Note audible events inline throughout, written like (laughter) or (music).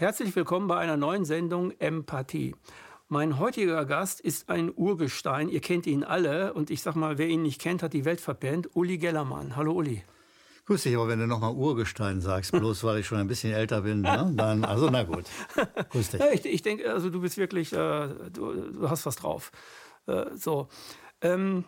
Herzlich willkommen bei einer neuen Sendung Empathie. Mein heutiger Gast ist ein Urgestein. Ihr kennt ihn alle. Und ich sag mal, wer ihn nicht kennt, hat die Welt verpennt. Uli Gellermann. Hallo, Uli. Grüß dich, aber wenn du nochmal Urgestein sagst, bloß weil ich schon ein bisschen älter bin, ne? dann, also na gut. Grüß dich. (laughs) Ja, ich, ich denke, also du bist wirklich, äh, du, du, hast was drauf. Äh, so. Ähm,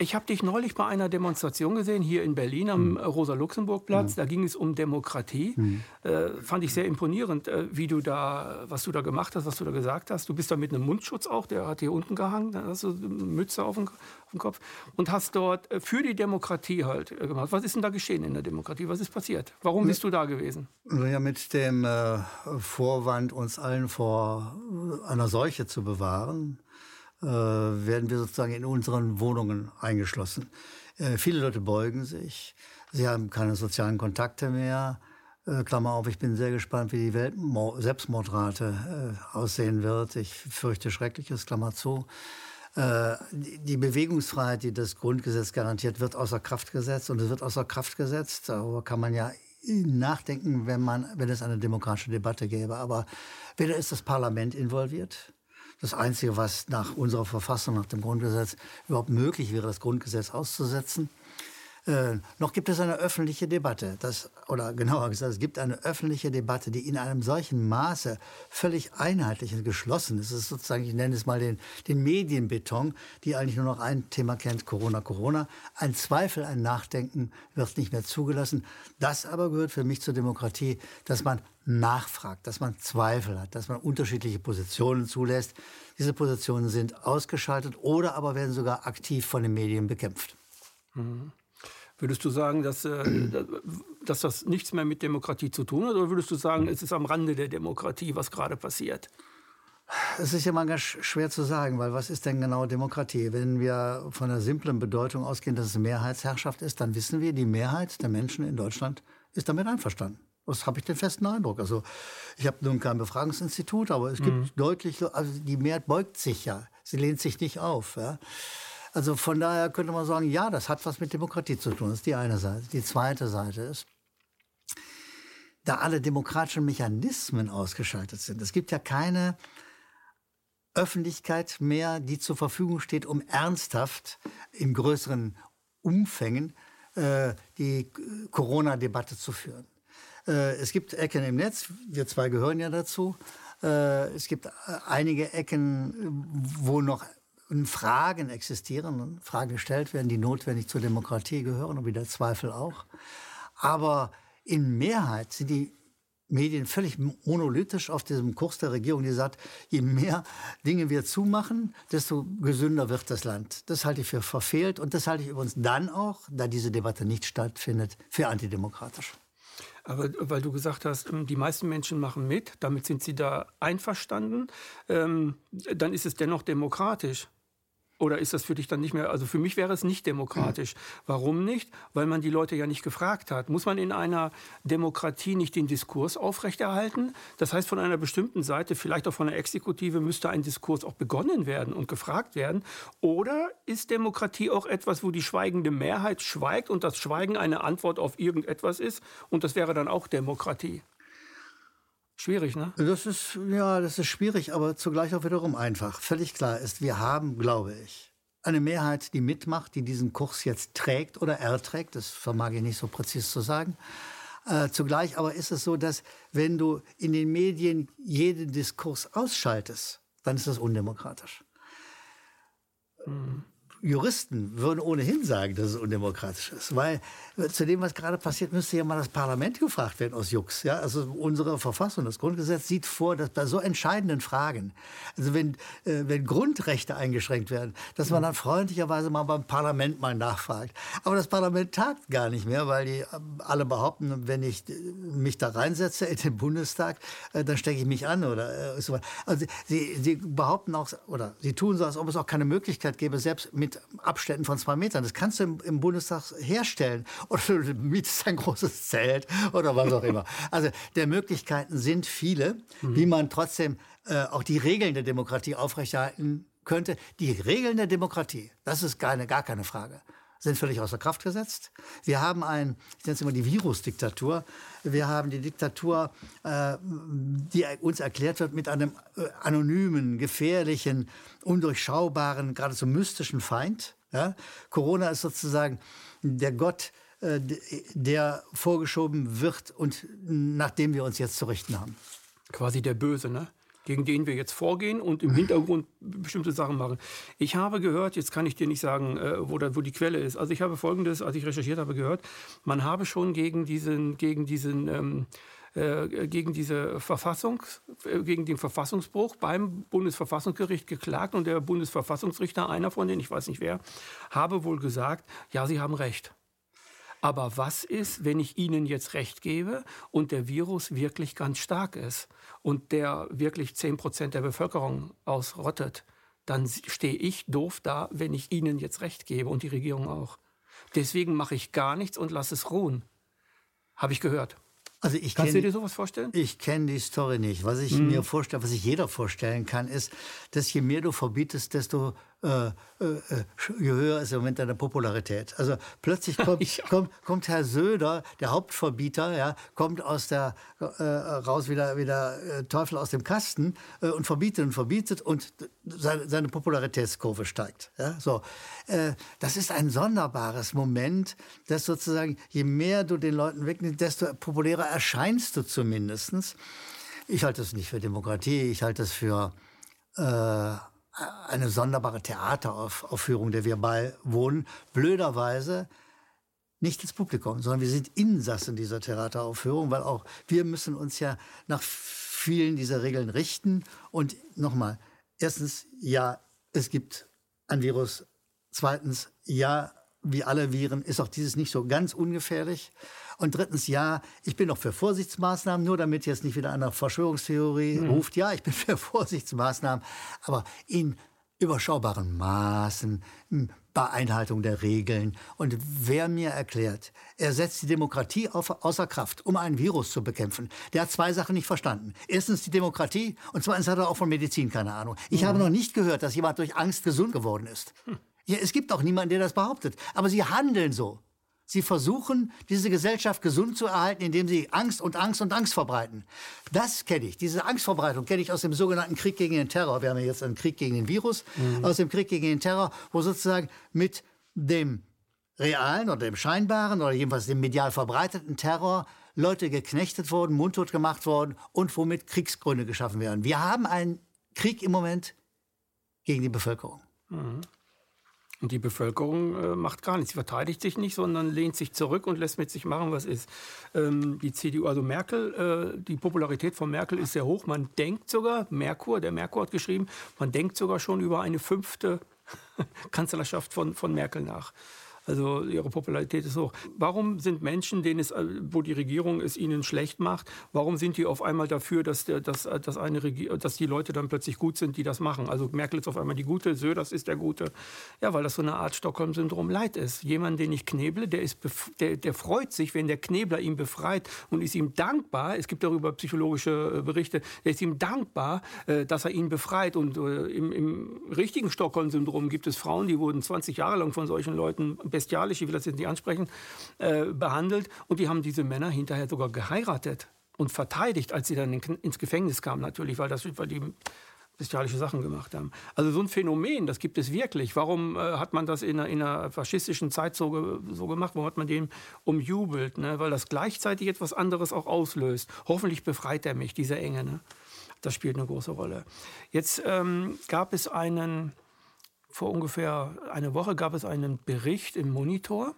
ich habe dich neulich bei einer Demonstration gesehen, hier in Berlin am mhm. Rosa-Luxemburg-Platz. Mhm. Da ging es um Demokratie. Mhm. Äh, fand ich sehr imponierend, äh, wie du da, was du da gemacht hast, was du da gesagt hast. Du bist da mit einem Mundschutz auch, der hat hier unten gehangen, da hast du eine Mütze auf dem, auf dem Kopf und hast dort äh, für die Demokratie halt äh, gemacht. Was ist denn da geschehen in der Demokratie? Was ist passiert? Warum bist du da gewesen? Ja, mit dem äh, Vorwand, uns allen vor einer Seuche zu bewahren äh, werden wir sozusagen in unseren Wohnungen eingeschlossen. Äh, viele Leute beugen sich, sie haben keine sozialen Kontakte mehr. Äh, Klammer auf, ich bin sehr gespannt, wie die Welt Selbstmordrate äh, aussehen wird. Ich fürchte Schreckliches, Klammer zu. Äh, die Bewegungsfreiheit, die das Grundgesetz garantiert, wird außer Kraft gesetzt und es wird außer Kraft gesetzt. Darüber kann man ja nachdenken, wenn man, wenn es eine demokratische Debatte gäbe. Aber weder ist das Parlament involviert, das Einzige, was nach unserer Verfassung, nach dem Grundgesetz überhaupt möglich wäre, das Grundgesetz auszusetzen. Äh, noch gibt es eine öffentliche Debatte, das, oder genauer gesagt, es gibt eine öffentliche Debatte, die in einem solchen Maße völlig einheitlich und geschlossen ist. Es ist sozusagen, ich nenne es mal den, den Medienbeton, die eigentlich nur noch ein Thema kennt, Corona, Corona. Ein Zweifel, ein Nachdenken wird nicht mehr zugelassen. Das aber gehört für mich zur Demokratie, dass man nachfragt, dass man Zweifel hat, dass man unterschiedliche Positionen zulässt. Diese Positionen sind ausgeschaltet oder aber werden sogar aktiv von den Medien bekämpft. Mhm. Würdest du sagen, dass, äh, dass das nichts mehr mit Demokratie zu tun hat? Oder würdest du sagen, es ist am Rande der Demokratie, was gerade passiert? Es ist ja mal ganz schwer zu sagen, weil was ist denn genau Demokratie? Wenn wir von der simplen Bedeutung ausgehen, dass es Mehrheitsherrschaft ist, dann wissen wir, die Mehrheit der Menschen in Deutschland ist damit einverstanden. Das habe ich den festen Eindruck. Also ich habe nun kein Befragungsinstitut, aber es gibt mhm. deutlich, also die Mehrheit beugt sich ja, sie lehnt sich nicht auf. Ja. Also von daher könnte man sagen, ja, das hat was mit Demokratie zu tun. Das ist die eine Seite. Die zweite Seite ist, da alle demokratischen Mechanismen ausgeschaltet sind. Es gibt ja keine Öffentlichkeit mehr, die zur Verfügung steht, um ernsthaft in größeren Umfängen äh, die Corona-Debatte zu führen. Äh, es gibt Ecken im Netz, wir zwei gehören ja dazu. Äh, es gibt äh, einige Ecken, wo noch Fragen existieren und Fragen gestellt werden, die notwendig zur Demokratie gehören und wie der Zweifel auch. Aber in Mehrheit sind die Medien völlig monolithisch auf diesem Kurs der Regierung, die sagt, je mehr Dinge wir zumachen, desto gesünder wird das Land. Das halte ich für verfehlt und das halte ich übrigens dann auch, da diese Debatte nicht stattfindet, für antidemokratisch. Aber weil du gesagt hast, ähm, die meisten Menschen machen mit, damit sind sie da einverstanden, ähm, dann ist es dennoch demokratisch. Oder ist das für dich dann nicht mehr, also für mich wäre es nicht demokratisch. Warum nicht? Weil man die Leute ja nicht gefragt hat. Muss man in einer Demokratie nicht den Diskurs aufrechterhalten? Das heißt, von einer bestimmten Seite, vielleicht auch von der Exekutive, müsste ein Diskurs auch begonnen werden und gefragt werden. Oder ist Demokratie auch etwas, wo die schweigende Mehrheit schweigt und das Schweigen eine Antwort auf irgendetwas ist? Und das wäre dann auch Demokratie. Schwierig, ne? Das ist, ja, das ist schwierig, aber zugleich auch wiederum einfach. Völlig klar ist, wir haben, glaube ich, eine Mehrheit, die mitmacht, die diesen Kurs jetzt trägt oder erträgt. Das vermag ich nicht so präzise zu sagen. Äh, zugleich aber ist es so, dass wenn du in den Medien jeden Diskurs ausschaltest, dann ist das undemokratisch. Mhm. Juristen würden ohnehin sagen, dass es undemokratisch ist, weil äh, zu dem, was gerade passiert, müsste ja mal das Parlament gefragt werden aus Jux. Ja, also unsere Verfassung, das Grundgesetz sieht vor, dass bei so entscheidenden Fragen, also wenn äh, wenn Grundrechte eingeschränkt werden, dass man dann freundlicherweise mal beim Parlament mal nachfragt. Aber das Parlament tagt gar nicht mehr, weil die äh, alle behaupten, wenn ich äh, mich da reinsetze in den Bundestag, äh, dann stecke ich mich an oder äh, so. Also sie, sie behaupten auch oder sie tun so, als ob es auch keine Möglichkeit gäbe, selbst mit mit Abständen von zwei Metern. Das kannst du im, im Bundestag herstellen. (laughs) Oder du mietest ein großes Zelt oder was auch immer. Also der Möglichkeiten sind viele, mhm. wie man trotzdem äh, auch die Regeln der Demokratie aufrechterhalten könnte. Die Regeln der Demokratie, das ist keine, gar keine Frage. Sind völlig außer Kraft gesetzt. Wir haben ein, ich nenne es immer die Virusdiktatur. Wir haben die Diktatur, äh, die uns erklärt wird mit einem äh, anonymen, gefährlichen, undurchschaubaren, geradezu mystischen Feind. Ja? Corona ist sozusagen der Gott, äh, der vorgeschoben wird und nach dem wir uns jetzt zu richten haben. Quasi der Böse, ne? Gegen den wir jetzt vorgehen und im Hintergrund bestimmte Sachen machen. Ich habe gehört, jetzt kann ich dir nicht sagen, äh, wo, da, wo die Quelle ist. Also ich habe Folgendes, als ich recherchiert habe, gehört, man habe schon gegen diesen, gegen diesen ähm, äh, gegen diese Verfassung, äh, gegen den Verfassungsbruch beim Bundesverfassungsgericht geklagt und der Bundesverfassungsrichter, einer von denen, ich weiß nicht wer, habe wohl gesagt, ja, Sie haben recht. Aber was ist, wenn ich Ihnen jetzt recht gebe und der Virus wirklich ganz stark ist und der wirklich 10 Prozent der Bevölkerung ausrottet? Dann stehe ich doof da, wenn ich Ihnen jetzt recht gebe und die Regierung auch. Deswegen mache ich gar nichts und lasse es ruhen. Habe ich gehört. Also ich Kannst kenn, du dir sowas vorstellen? Ich kenne die Story nicht. Was ich hm. mir vorstelle, was sich jeder vorstellen kann, ist, dass je mehr du verbietest, desto äh, äh, je höher ist im Moment deine Popularität. Also plötzlich (laughs) kommt, ja. kommt, kommt, Herr Söder, der Hauptverbieter, ja, kommt aus der äh, raus wieder wieder äh, Teufel aus dem Kasten äh, und verbietet und verbietet und seine, seine Popularitätskurve steigt. Ja, so, äh, das ist ein sonderbares Moment, dass sozusagen je mehr du den Leuten wegnimmst, desto populärer erscheinst du zumindestens. Ich halte das nicht für Demokratie, ich halte das für eine sonderbare Theateraufführung, der wir beiwohnen. Blöderweise nicht ins Publikum, sondern wir sind Insassen dieser Theateraufführung, weil auch wir müssen uns ja nach vielen dieser Regeln richten. Und nochmal, erstens, ja, es gibt ein Virus. Zweitens, ja, wie alle Viren ist auch dieses nicht so ganz ungefährlich. Und drittens, ja, ich bin auch für Vorsichtsmaßnahmen, nur damit jetzt nicht wieder eine Verschwörungstheorie mhm. ruft. Ja, ich bin (laughs) für Vorsichtsmaßnahmen, aber in überschaubaren Maßen, bei Einhaltung der Regeln. Und wer mir erklärt, er setzt die Demokratie auf, außer Kraft, um ein Virus zu bekämpfen, der hat zwei Sachen nicht verstanden. Erstens die Demokratie und zweitens hat er auch von Medizin keine Ahnung. Ich mhm. habe noch nicht gehört, dass jemand durch Angst gesund geworden ist. Hm. Ja, es gibt auch niemanden, der das behauptet. Aber sie handeln so. Sie versuchen, diese Gesellschaft gesund zu erhalten, indem sie Angst und Angst und Angst verbreiten. Das kenne ich. Diese Angstverbreitung kenne ich aus dem sogenannten Krieg gegen den Terror. Wir haben ja jetzt einen Krieg gegen den Virus, mhm. aus dem Krieg gegen den Terror, wo sozusagen mit dem realen oder dem scheinbaren oder jedenfalls dem medial verbreiteten Terror Leute geknechtet wurden, mundtot gemacht wurden und womit Kriegsgründe geschaffen werden. Wir haben einen Krieg im Moment gegen die Bevölkerung. Mhm. Und die Bevölkerung äh, macht gar nichts. Sie verteidigt sich nicht, sondern lehnt sich zurück und lässt mit sich machen, was ist. Ähm, die CDU, also Merkel, äh, die Popularität von Merkel ist sehr hoch. Man denkt sogar, Merkur, der Merkur hat geschrieben, man denkt sogar schon über eine fünfte (laughs) Kanzlerschaft von, von Merkel nach. Also ihre Popularität ist hoch. Warum sind Menschen, denen es, äh, wo die Regierung es ihnen schlecht macht, warum sind die auf einmal dafür, dass, dass, äh, dass, eine dass die Leute dann plötzlich gut sind, die das machen? Also Merkel ist auf einmal die Gute, Söders ist der Gute. Ja, weil das so eine Art Stockholm-Syndrom Leid ist. Jemand, den ich kneble, der, ist der, der freut sich, wenn der Knebler ihn befreit und ist ihm dankbar. Es gibt darüber psychologische äh, Berichte. Der ist ihm dankbar, dass er ihn befreit. Und im, im richtigen Stockholm-Syndrom gibt es Frauen, die wurden 20 Jahre lang von solchen Leuten bestialisch, ich will das jetzt nicht ansprechen, äh, behandelt. Und die haben diese Männer hinterher sogar geheiratet und verteidigt, als sie dann in, ins Gefängnis kamen natürlich, weil, das, weil die bestialische Sachen gemacht haben. Also so ein Phänomen, das gibt es wirklich. Warum äh, hat man das in einer, in einer faschistischen Zeit so, so, gemacht? Warum hat man dem umjubelt? Ne? Weil das gleichzeitig etwas anderes auch auslöst. Hoffentlich befreit er mich, diese Enge. Ne? Das spielt eine große Rolle. Jetzt ähm, gab es einen vor ungefähr einer Woche gab es einen Bericht im Monitor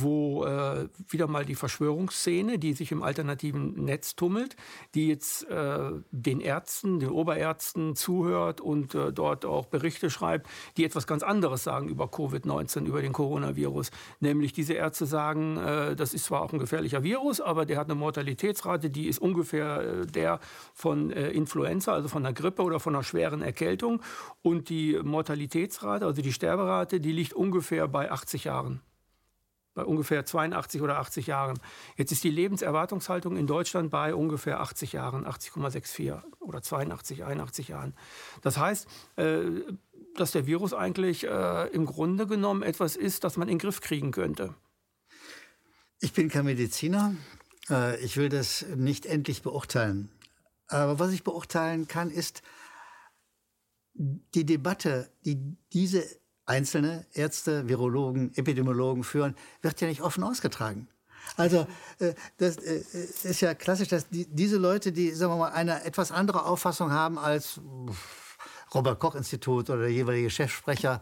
wo äh, wieder mal die Verschwörungsszene, die sich im alternativen Netz tummelt, die jetzt äh, den Ärzten, den Oberärzten zuhört und äh, dort auch Berichte schreibt, die etwas ganz anderes sagen über Covid-19, über den Coronavirus. Nämlich diese Ärzte sagen, äh, das ist zwar auch ein gefährlicher Virus, aber der hat eine Mortalitätsrate, die ist ungefähr äh, der von äh, Influenza, also von einer Grippe oder von einer schweren Erkältung. Und die Mortalitätsrate, also die Sterberate, die liegt ungefähr bei 80 Jahren bei ungefähr 82 oder 80 Jahren. Jetzt ist die Lebenserwartungshaltung in Deutschland bei ungefähr 80 Jahren, 80,64 oder 82, 81 Jahren. Das heißt, äh, dass der Virus eigentlich äh, im Grunde genommen etwas ist, das man in den Griff kriegen könnte? Ich bin kein Mediziner. Äh, ich will das nicht endlich beurteilen. Aber was ich beurteilen kann, ist die Debatte, die diese einzelne Ärzte, Virologen, Epidemiologen führen, wird ja nicht offen ausgetragen. Also äh, das äh, ist ja klassisch, dass die, diese Leute, die sagen wir mal eine etwas andere Auffassung haben als Robert Koch Institut oder der jeweilige Chefsprecher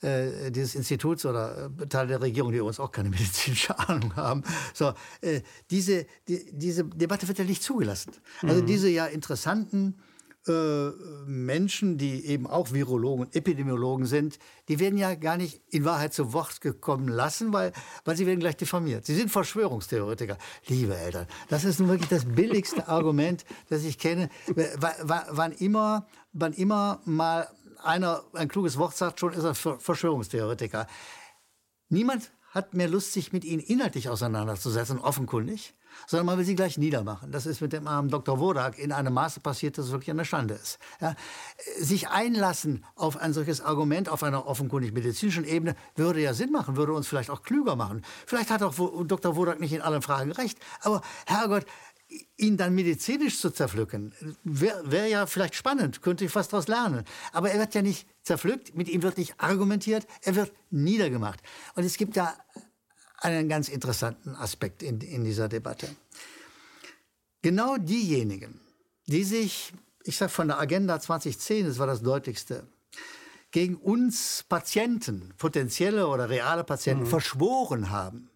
äh, dieses Instituts oder äh, Teile der Regierung, die uns auch keine (laughs) medizinische Ahnung haben. So, äh, diese, die, diese Debatte wird ja nicht zugelassen. Also mhm. diese ja interessanten äh, Menschen, die eben auch Virologen und Epidemiologen sind, die werden ja gar nicht in Wahrheit zu Wort gekommen lassen, weil, weil sie werden gleich diffamiert. Sie sind Verschwörungstheoretiker. Liebe Eltern, das ist nun wirklich das billigste (laughs) Argument, das ich kenne. Wann immer, wann immer mal einer ein kluges Wort sagt, schon ist er Verschwörungstheoretiker. Niemand hat mehr Lust, sich mit ihnen inhaltlich auseinanderzusetzen, offenkundig sondern man will sie gleich niedermachen. Das ist mit dem armen Dr. Wodak in einem Maße passiert, dass es wirklich eine Schande ist. Ja, sich einlassen auf ein solches Argument auf einer offenkundig medizinischen Ebene würde ja Sinn machen, würde uns vielleicht auch klüger machen. Vielleicht hat auch Dr. Wodak nicht in allen Fragen recht, aber Herrgott, ihn dann medizinisch zu zerpflücken, wäre wär ja vielleicht spannend, könnte ich fast daraus lernen. Aber er wird ja nicht zerpflückt, mit ihm wird nicht argumentiert, er wird niedergemacht. Und es gibt ja einen ganz interessanten Aspekt in, in dieser Debatte. Genau diejenigen, die sich, ich sage von der Agenda 2010, das war das deutlichste, gegen uns Patienten, potenzielle oder reale Patienten, mhm. verschworen haben,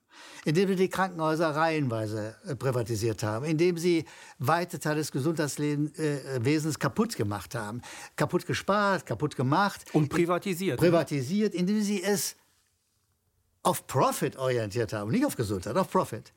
indem sie die Krankenhäuser reihenweise äh, privatisiert haben, indem sie weite Teile des Gesundheitswesens äh, kaputt gemacht haben, kaputt gespart, kaputt gemacht. Und privatisiert. Privatisiert, indem sie es auf Profit orientiert haben, nicht auf Gesundheit, auf Profit.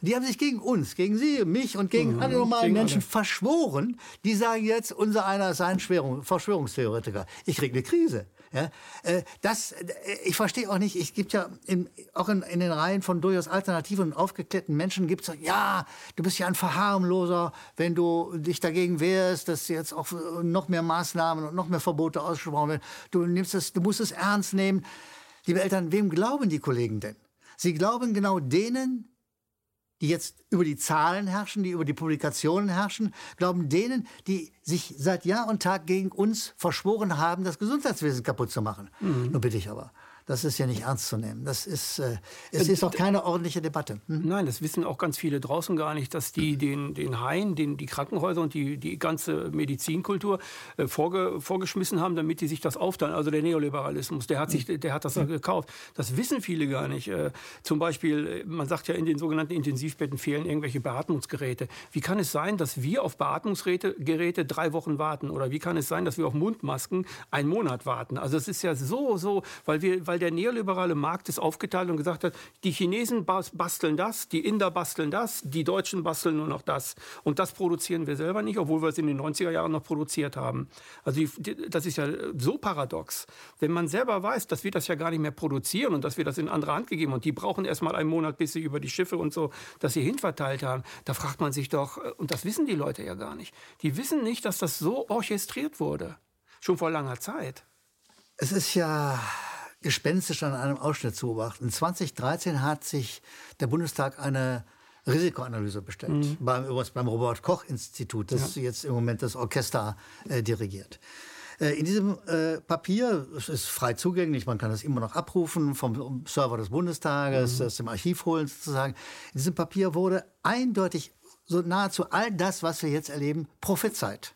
Die haben sich gegen uns, gegen Sie, mich und gegen mhm, alle normalen gegen Menschen alle. verschworen. Die sagen jetzt, unser einer ist ein Verschwörungstheoretiker. Ich kriege eine Krise. Ja, äh, das, äh, ich verstehe auch nicht, es gibt ja in, auch in, in, den Reihen von durchaus alternativen und aufgeklärten Menschen gibt es ja, du bist ja ein Verharmloser, wenn du dich dagegen wehrst, dass jetzt auch noch mehr Maßnahmen und noch mehr Verbote ausgesprochen werden. Du, nimmst es, du musst es ernst nehmen. Liebe Eltern, wem glauben die Kollegen denn? Sie glauben genau denen, die jetzt über die Zahlen herrschen, die über die Publikationen herrschen, glauben denen, die sich seit Jahr und Tag gegen uns verschworen haben, das Gesundheitswesen kaputt zu machen. Mhm. Nur bitte ich aber. Das ist ja nicht ernst zu nehmen. Das ist, äh, es ist auch keine ordentliche Debatte. Hm? Nein, das wissen auch ganz viele draußen gar nicht, dass die den, den Hain, den, die Krankenhäuser und die, die ganze Medizinkultur äh, vorge, vorgeschmissen haben, damit die sich das aufteilen. Also der Neoliberalismus, der hat, sich, der hat das ja. gekauft. Das wissen viele gar nicht. Äh, zum Beispiel, äh, man sagt ja, in den sogenannten Intensivbetten fehlen irgendwelche Beatmungsgeräte. Wie kann es sein, dass wir auf Beatmungsgeräte drei Wochen warten? Oder wie kann es sein, dass wir auf Mundmasken einen Monat warten? Also es ist ja so, so, weil wir, weil der neoliberale Markt ist aufgeteilt und gesagt hat, die Chinesen basteln das, die Inder basteln das, die Deutschen basteln nur noch das. Und das produzieren wir selber nicht, obwohl wir es in den 90er Jahren noch produziert haben. Also das ist ja so paradox. Wenn man selber weiß, dass wir das ja gar nicht mehr produzieren und dass wir das in andere Hand gegeben und die brauchen erst mal einen Monat, bis sie über die Schiffe und so das hier hinverteilt haben, da fragt man sich doch, und das wissen die Leute ja gar nicht, die wissen nicht, dass das so orchestriert wurde. Schon vor langer Zeit. Es ist ja gespenstisch an einem Ausschnitt zu beobachten. 2013 hat sich der Bundestag eine Risikoanalyse bestellt, mhm. beim, übrigens beim Robert-Koch-Institut, das ja. jetzt im Moment das Orchester äh, dirigiert. Äh, in diesem äh, Papier, es ist frei zugänglich, man kann es immer noch abrufen vom Server des Bundestages, mhm. aus dem Archiv holen sozusagen. In diesem Papier wurde eindeutig so nahezu all das, was wir jetzt erleben, prophezeit.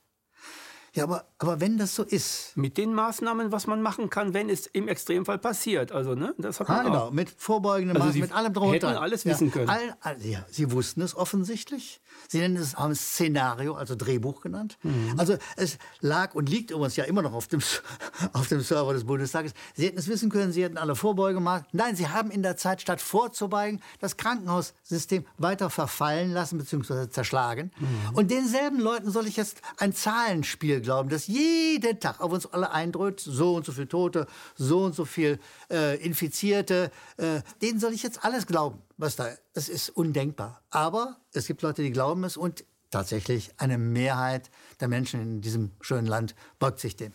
Ja, aber, aber wenn das so ist. Mit den Maßnahmen, was man machen kann, wenn es im Extremfall passiert. Also, ne? Das hat man ah, genau. auch. mit vorbeugenden also Maßnahmen, mit allem drunter. Hätten alles wissen können. All, all, ja, sie wussten es offensichtlich. Sie nennen es, haben es Szenario, also Drehbuch genannt. Mhm. Also es lag und liegt übrigens ja immer noch auf dem, (laughs) auf dem Server des Bundestages. Sie hätten es wissen können, sie hätten alle Vorbeugemaßnahmen. Nein, sie haben in der Zeit, statt vorzubeugen, das Krankenhaussystem weiter verfallen lassen bzw. zerschlagen. Mhm. Und denselben Leuten soll ich jetzt ein Zahlenspiel glauben, das jeden Tag auf uns alle eindrückt, so und so viele Tote, so und so viel äh, Infizierte, äh, denen soll ich jetzt alles glauben, was da, das ist undenkbar. Aber es gibt Leute, die glauben es und tatsächlich eine Mehrheit der Menschen in diesem schönen Land beugt sich dem.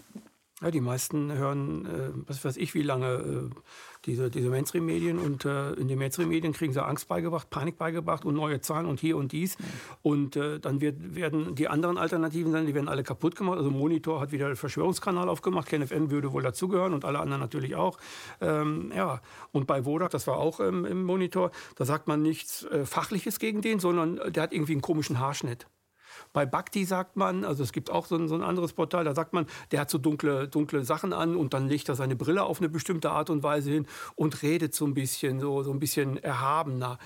Ja, die meisten hören, äh, was weiß ich, wie lange äh, diese, diese Mainstream-Medien und äh, in den Mainstream-Medien kriegen sie Angst beigebracht, Panik beigebracht und neue Zahlen und hier und dies. Und äh, dann wird, werden die anderen Alternativen sein, die werden alle kaputt gemacht. Also Monitor hat wieder einen Verschwörungskanal aufgemacht, KenFM würde wohl dazugehören und alle anderen natürlich auch. Ähm, ja, und bei Wodak, das war auch ähm, im Monitor, da sagt man nichts äh, Fachliches gegen den, sondern der hat irgendwie einen komischen Haarschnitt. Bei Bhakti sagt man, also es gibt auch so ein, so ein, anderes Portal, da sagt man, der hat so dunkle, dunkle Sachen an und dann legt er seine Brille auf eine bestimmte Art und Weise hin und redet so ein bisschen, so, so ein bisschen erhabener.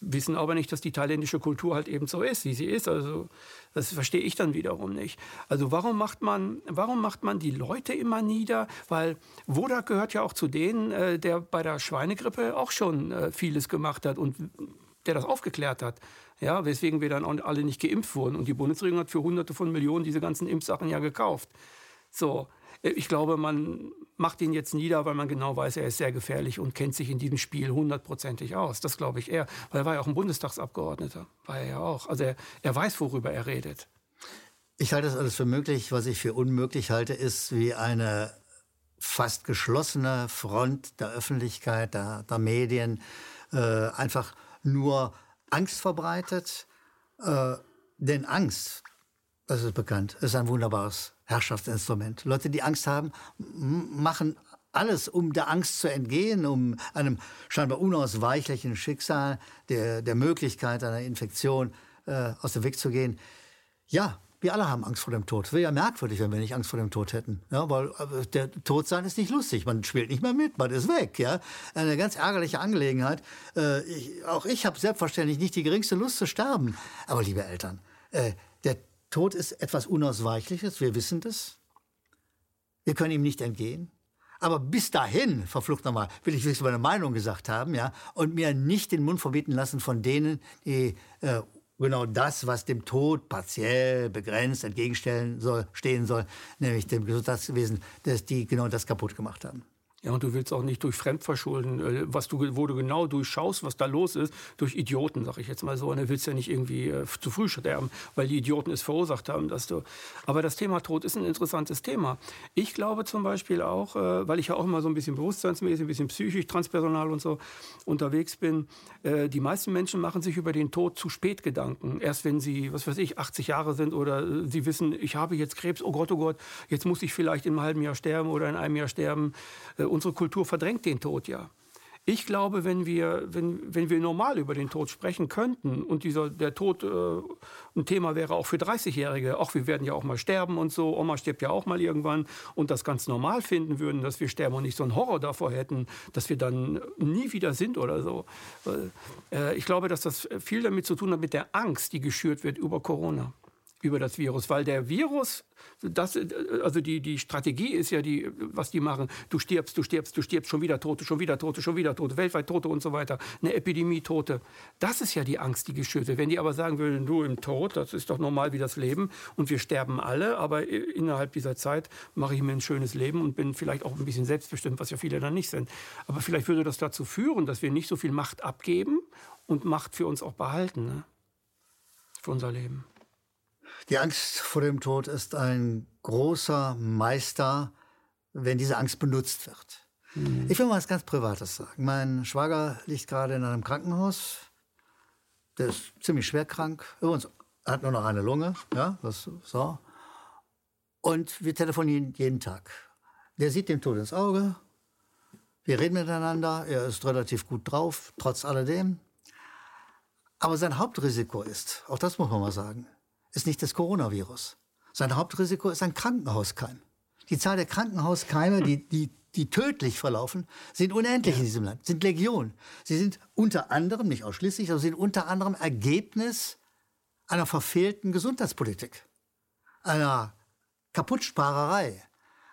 Wissen aber nicht, dass die thailändische Kultur halt eben so ist, wie sie ist. Also das verstehe ich dann wiederum nicht. Also warum macht man, warum macht man die Leute immer nieder? Weil Wodak gehört ja auch zu denen, äh, der bei der Schweinegrippe auch schon äh, vieles gemacht hat und der das aufgeklärt hat ja, weswegen wir dann auch alle nicht geimpft wurden. Und die Bundesregierung hat für Hunderte von Millionen diese ganzen Impfsachen ja gekauft. So, äh, ich glaube, man macht ihn jetzt nieder, weil man genau weiß, er ist sehr gefährlich und kennt sich in diesem Spiel hundertprozentig aus. Das glaube ich eher, weil er war ja auch ein Bundestagsabgeordneter, war er ja auch. Also er, er weiß, worüber er redet. Ich halte das alles für möglich. Was ich für unmöglich halte, ist, wie eine fast geschlossene Front der Öffentlichkeit, der, der Medien äh, einfach nur Angst verbreitet. Äh, denn Angst, das ist bekannt, ist ein wunderbares Herrschaftsinstrument. Leute, die Angst haben, machen alles, um der Angst zu entgehen, um einem scheinbar unausweichlichen Schicksal, der, der Möglichkeit einer Infektion äh, aus dem Weg zu gehen. Ja, wir alle haben Angst vor dem Tod. Es wäre ja merkwürdig, wenn wir nicht Angst vor dem Tod hätten. Ja, weil äh, der Todsein ist nicht lustig. Man spielt nicht mehr mit, man ist weg. Ja, eine ganz ärgerliche Angelegenheit. Äh, ich, auch ich habe selbstverständlich nicht die geringste Lust zu sterben. Aber liebe Eltern, äh, der Tod ist etwas Unausweichliches. Wir wissen das. Wir können ihm nicht entgehen. Aber bis dahin, verflucht nochmal, will ich wirklich meine Meinung gesagt haben, ja, und mir nicht den Mund verbieten lassen von denen, die äh, genau das, was dem Tod partiell begrenzt entgegenstellen soll, stehen soll, nämlich dem Gesundheitswesen, dass die genau das kaputt gemacht haben. Ja, und du willst auch nicht durch Fremdverschulden, äh, was du, wo du genau durchschaust, was da los ist, durch Idioten, sag ich jetzt mal so. Und du willst ja nicht irgendwie äh, zu früh sterben, weil die Idioten es verursacht haben, dass du. Aber das Thema Tod ist ein interessantes Thema. Ich glaube zum Beispiel auch, äh, weil ich ja auch immer so ein bisschen bewusstseinsmäßig, ein bisschen psychisch, transpersonal und so unterwegs bin, die meisten Menschen machen sich über den Tod zu spät Gedanken. Erst wenn sie, was weiß ich, 80 Jahre sind oder sie wissen, ich habe jetzt Krebs, oh Gott, oh Gott, jetzt muss ich vielleicht in einem halben Jahr sterben oder in einem Jahr sterben unsere Kultur verdrängt den Tod ja. Ich glaube, wenn wir, wenn, wenn wir normal über den Tod sprechen könnten und dieser, der Tod äh, ein Thema wäre auch für 30-Jährige, auch wir werden ja auch mal sterben und so, Oma stirbt ja auch mal irgendwann und das ganz normal finden würden, dass wir sterben und nicht so einen Horror davor hätten, dass wir dann nie wieder sind oder so. Äh, ich glaube, dass das viel damit zu tun hat mit der Angst, die geschürt wird über Corona über das Virus, weil der Virus, das, also die, die Strategie ist ja die, was die machen, du stirbst, du stirbst, du stirbst, schon wieder Tote, schon wieder Tote, schon wieder Tote, weltweit Tote und so weiter, eine Epidemie Tote. Das ist ja die Angst, die geschürt wird. Wenn die aber sagen würden, du im Tod, das ist doch normal wie das Leben und wir sterben alle, aber innerhalb dieser Zeit mache ich mir ein schönes Leben und bin vielleicht auch ein bisschen selbstbestimmt, was ja viele dann nicht sind. Aber vielleicht würde das dazu führen, dass wir nicht so viel Macht abgeben und Macht für uns auch behalten, ne? für unser Leben. Die Angst vor dem Tod ist ein großer Meister, wenn diese Angst benutzt wird. Mhm. Ich will mal was ganz Privates sagen. Mein Schwager liegt gerade in einem Krankenhaus. Der ist ziemlich schwer krank. Übrigens hat nur noch eine Lunge. Ja, das, so. Und wir telefonieren jeden Tag. Der sieht dem Tod ins Auge. Wir reden miteinander. Er ist relativ gut drauf, trotz alledem. Aber sein Hauptrisiko ist, auch das muss man mal sagen, ist nicht das Coronavirus. Sein Hauptrisiko ist ein Krankenhauskeim. Die Zahl der Krankenhauskeime, die, die, die tödlich verlaufen, sind unendlich ja. in diesem Land, sind Legion. Sie sind unter anderem, nicht ausschließlich, aber sind unter anderem Ergebnis einer verfehlten Gesundheitspolitik, einer Kaputtsparerei,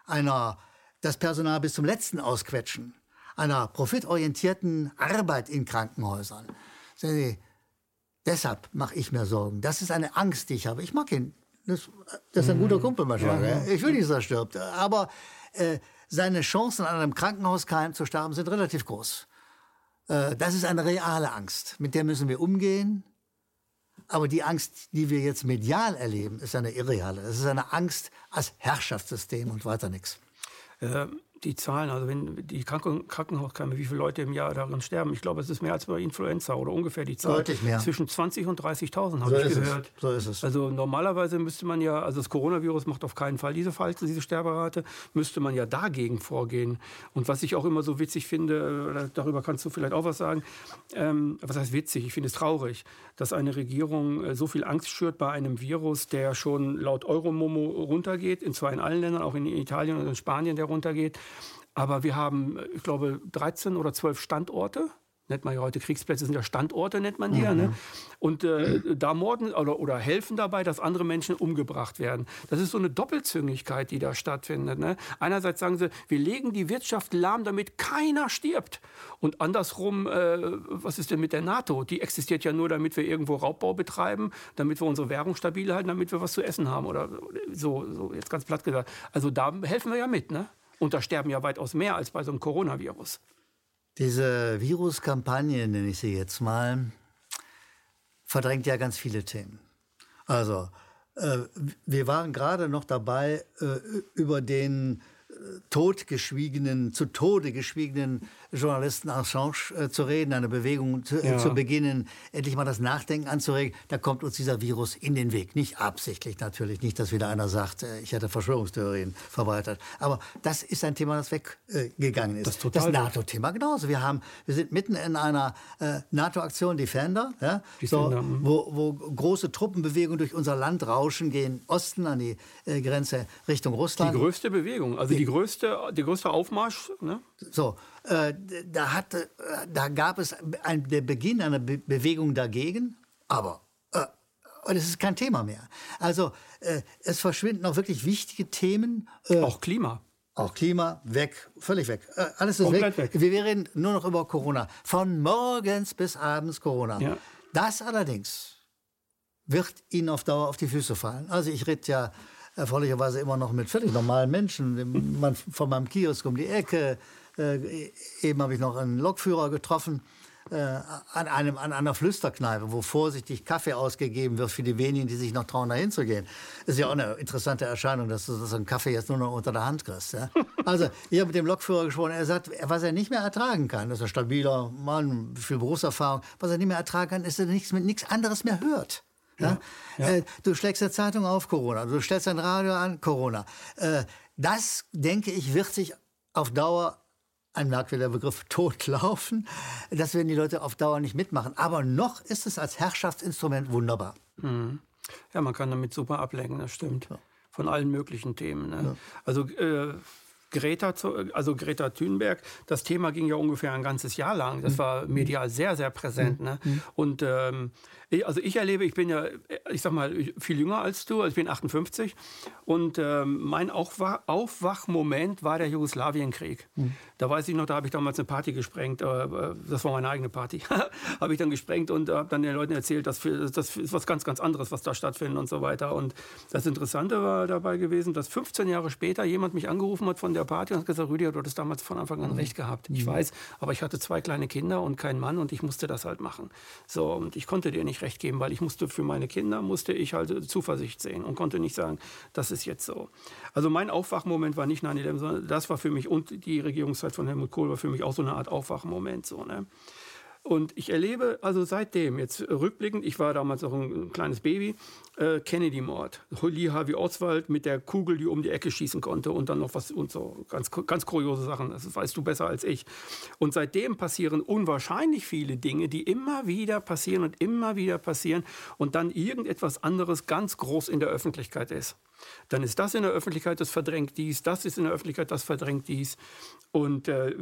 einer das Personal bis zum letzten ausquetschen, einer profitorientierten Arbeit in Krankenhäusern. Sehen Sie, Deshalb mache ich mir Sorgen. Das ist eine Angst, die ich habe. Ich mag ihn. Das, das ist ein guter mhm. Kumpel, mein Schwager. Ja, Ich will nicht, dass er stirbt. Aber äh, seine Chancen, an einem Krankenhauskeim zu sterben, sind relativ groß. Äh, das ist eine reale Angst. Mit der müssen wir umgehen. Aber die Angst, die wir jetzt medial erleben, ist eine irreale. Es ist eine Angst als Herrschaftssystem und weiter nichts. Äh, die Zahlen, also wenn die Kranken Krankenhauskeime, wie viele Leute im Jahr darin sterben, ich glaube, es ist mehr als bei Influenza oder ungefähr die Zahl. Deutlich mehr. Zwischen 20 und 30.000 habe so ich gehört. Es. So ist es. Also normalerweise müsste man ja, also das Coronavirus macht auf keinen Fall diese Falte, diese Sterberate, müsste man ja dagegen vorgehen. Und was ich auch immer so witzig finde, darüber kannst du vielleicht auch was sagen, ähm, was heißt witzig? Ich finde es traurig, dass eine Regierung äh, so viel Angst schürt bei einem Virus, der schon laut Euromomo runtergeht, und zwar in allen Ländern, auch in Italien und in Spanien, der runtergeht. Aber wir haben, ich glaube, 13 oder 12 Standorte. Nennt man ja heute Kriegsplätze, sind ja Standorte, nennt man die mhm. ja. Ne? Und äh, da morden oder, oder helfen dabei, dass andere Menschen umgebracht werden. Das ist so eine Doppelzüngigkeit, die da stattfindet. Ne? Einerseits sagen sie, wir legen die Wirtschaft lahm, damit keiner stirbt. Und andersrum, äh, was ist denn mit der NATO? Die existiert ja nur, damit wir irgendwo Raubbau betreiben, damit wir unsere Währung stabil halten, damit wir was zu essen haben. Oder so, so jetzt ganz platt gesagt. Also da helfen wir ja mit. Ne? Und da sterben ja weitaus mehr als bei so einem Coronavirus. Diese Viruskampagne, nenne ich sie jetzt mal, verdrängt ja ganz viele Themen. Also, äh, wir waren gerade noch dabei, äh, über den totgeschwiegenen, zu Tode geschwiegenen Journalisten Assange äh, zu reden, eine Bewegung zu, äh, ja. zu, beginnen, endlich mal das Nachdenken anzuregen, da kommt uns dieser Virus in den Weg. Nicht absichtlich natürlich, nicht, dass wieder einer sagt, äh, ich hätte Verschwörungstheorien verbreitet. Aber das ist ein Thema, das weggegangen ist. Das, das NATO-Thema genauso. Wir, haben, wir sind mitten in einer äh, NATO-Aktion Defender, ja, so, mhm. wo, wo, große Truppenbewegungen durch unser Land rauschen, gehen Osten an die äh, Grenze Richtung Russland. Die größte Bewegung, also die, die größte, der größte Aufmarsch. Ne? So, äh, da, hatte, äh, da gab es ein, der Beginn einer Be Bewegung dagegen, aber äh, es ist kein Thema mehr. Also äh, es verschwinden auch wirklich wichtige Themen. Äh, auch Klima. Auch Klima weg, völlig weg. Äh, alles ist weg. weg. Wir reden nur noch über Corona. Von morgens bis abends Corona. Ja. Das allerdings wird Ihnen auf Dauer auf die Füße fallen. Also ich rede ja erfreulicherweise immer noch mit völlig normalen Menschen. Man, von meinem Kiosk um die Ecke. Äh, eben habe ich noch einen Lokführer getroffen. Äh, an, einem, an einer Flüsterkneipe, wo vorsichtig Kaffee ausgegeben wird für die wenigen, die sich noch trauen, da hinzugehen. Ist ja auch eine interessante Erscheinung, dass du so einen Kaffee jetzt nur noch unter der Hand kriegst. Ja? Also, ich habe mit dem Lokführer gesprochen. Er sagt, was er nicht mehr ertragen kann, das ist ein stabiler Mann, viel Berufserfahrung, was er nicht mehr ertragen kann, ist, dass er nichts, nichts anderes mehr hört. Ja? Ja. Äh, du schlägst eine Zeitung auf Corona, du stellst ein Radio an Corona. Äh, das, denke ich, wird sich auf Dauer ein merkwürdiger Begriff, (laughs) totlaufen. Das werden die Leute auf Dauer nicht mitmachen. Aber noch ist es als Herrschaftsinstrument wunderbar. Mhm. Ja, man kann damit super ablenken, das stimmt. Ja. Von allen möglichen Themen. Ne? Also äh, Greta, also Greta Thunberg, das Thema ging ja ungefähr ein ganzes Jahr lang. Das mhm. war medial sehr, sehr präsent. Mhm. Ne? Mhm. Und ähm, also ich erlebe, ich bin ja, ich sag mal, viel jünger als du, also ich bin 58 und ähm, mein Aufwachmoment war der Jugoslawienkrieg. Mhm. Da weiß ich noch, da habe ich damals eine Party gesprengt, äh, das war meine eigene Party, (laughs) habe ich dann gesprengt und habe dann den Leuten erzählt, dass das ist was ganz, ganz anderes, was da stattfindet und so weiter. Und das Interessante war dabei gewesen, dass 15 Jahre später jemand mich angerufen hat von der Party und hat gesagt, Rüdiger, du hattest damals von Anfang an mhm. recht gehabt. Ich mhm. weiß, aber ich hatte zwei kleine Kinder und keinen Mann und ich musste das halt machen. So, und ich konnte dir nicht recht geben, weil ich musste für meine Kinder, musste ich halt Zuversicht sehen und konnte nicht sagen, das ist jetzt so. Also mein Aufwachmoment war nicht 9-11, sondern das war für mich und die Regierungszeit von Helmut Kohl war für mich auch so eine Art Aufwachmoment. So, ne? Und ich erlebe also seitdem, jetzt rückblickend, ich war damals auch ein, kleines Baby, äh, Kennedy-Mord. Lee Harvey Oswald mit der Kugel, die um die Ecke schießen konnte und dann noch was und so. Ganz, ganz kuriose Sachen. Das weißt du besser als ich. Und seitdem passieren unwahrscheinlich viele Dinge, die immer wieder passieren und immer wieder passieren und dann irgendetwas anderes ganz groß in der Öffentlichkeit ist. Dann ist das in der Öffentlichkeit, das verdrängt dies, das ist in der Öffentlichkeit, das verdrängt dies. Und äh,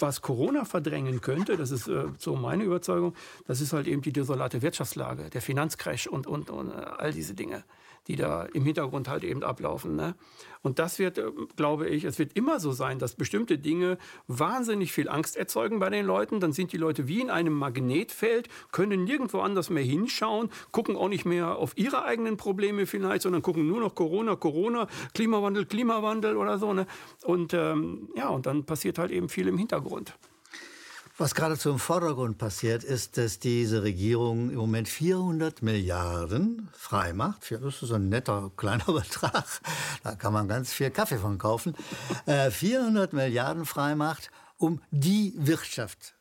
was Corona verdrängen könnte, das ist äh, so meine Überzeugung, das ist halt eben die desolate Wirtschaftslage, der Finanzcrash und, und, und äh, all diese Dinge die da im Hintergrund halt eben ablaufen. Ne? Und das wird, äh, glaube ich, es wird immer so sein, dass bestimmte Dinge wahnsinnig viel Angst erzeugen bei den Leuten. Dann sind die Leute wie in einem Magnetfeld, können nirgendwo anders mehr hinschauen, gucken auch nicht mehr auf ihre eigenen Probleme vielleicht, sondern gucken nur noch Corona, Corona, Klimawandel, Klimawandel oder so. Ne? Und ähm, ja, und dann passiert halt eben viel im Hintergrund. Was geradezu im Vordergrund passiert, ist, dass diese Regierung im Moment 400 Milliarden freimacht. Das ist ein netter kleiner (laughs) Betrag. Da kann man ganz viel Kaffee von kaufen. 400 äh, Milliarden freimacht, um die Wirtschaft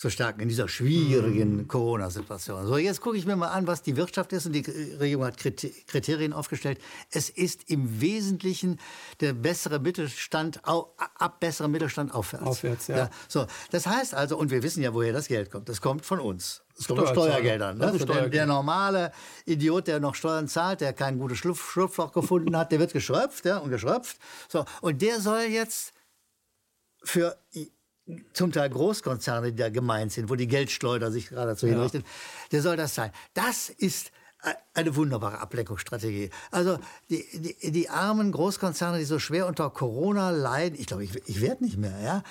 zu stärken in dieser schwierigen mhm. Corona-Situation. So, jetzt gucke ich mir mal an, was die Wirtschaft ist und die Regierung hat Kriterien aufgestellt. Es ist im Wesentlichen der bessere Mittelstand, ab bessere Mittelstand aufwärts. Aufwärts, ja. ja. So, das heißt also, und wir wissen ja, woher das Geld kommt. Das kommt von uns. Es kommt aus Steuergeldern. Ne? Steuergeld. der, normale Idiot, der noch Steuern zahlt, der kein gutes Schlupfloch gefunden hat, der wird geschröpft ja, und geschröpft. So, und der soll jetzt für zum Teil Großkonzerne, die da gemeint sind, wo die Geldschleuder sich geradezu ja. hinrichtet, der soll das sein. Das ist eine wunderbare Ablenkungsstrategie. Also die, die, die, armen Großkonzerne, die so schwer unter Corona leiden, ich glaube, ich, ich werde nicht mehr. Ja?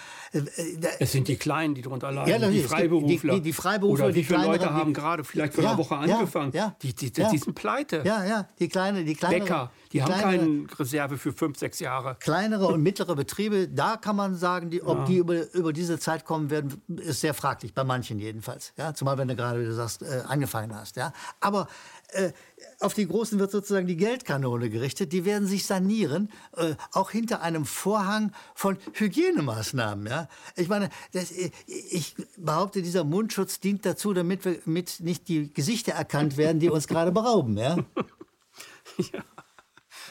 Es sind die Kleinen, die darunter leiden, ja, die Freiberufler. Die, die, Freiberufler. Oder wie viele Leute haben gerade vielleicht vor ja, einer Woche angefangen? Ja, die, die, die, sind pleite. Ja, ja, die kleine, die kleine. Bäcker, die, haben keine Reserve für fünf, sechs Jahre. Kleinere und mittlere Betriebe, da kann man sagen, ob die über, über diese Zeit kommen werden, ist sehr fraglich, bei manchen jedenfalls. Ja? Zumal, wenn du gerade, wie du sagst, äh, angefangen hast. Ja? Aber äh, auf die Großen wird sozusagen die Geldkanone gerichtet. Die werden sich sanieren, äh, auch hinter einem Vorhang von Hygienemaßnahmen. Ja? Ich meine, das, äh, ich behaupte, dieser Mundschutz dient dazu, damit wir mit nicht die Gesichter erkannt werden, die uns gerade berauben. Ja? (laughs) ja.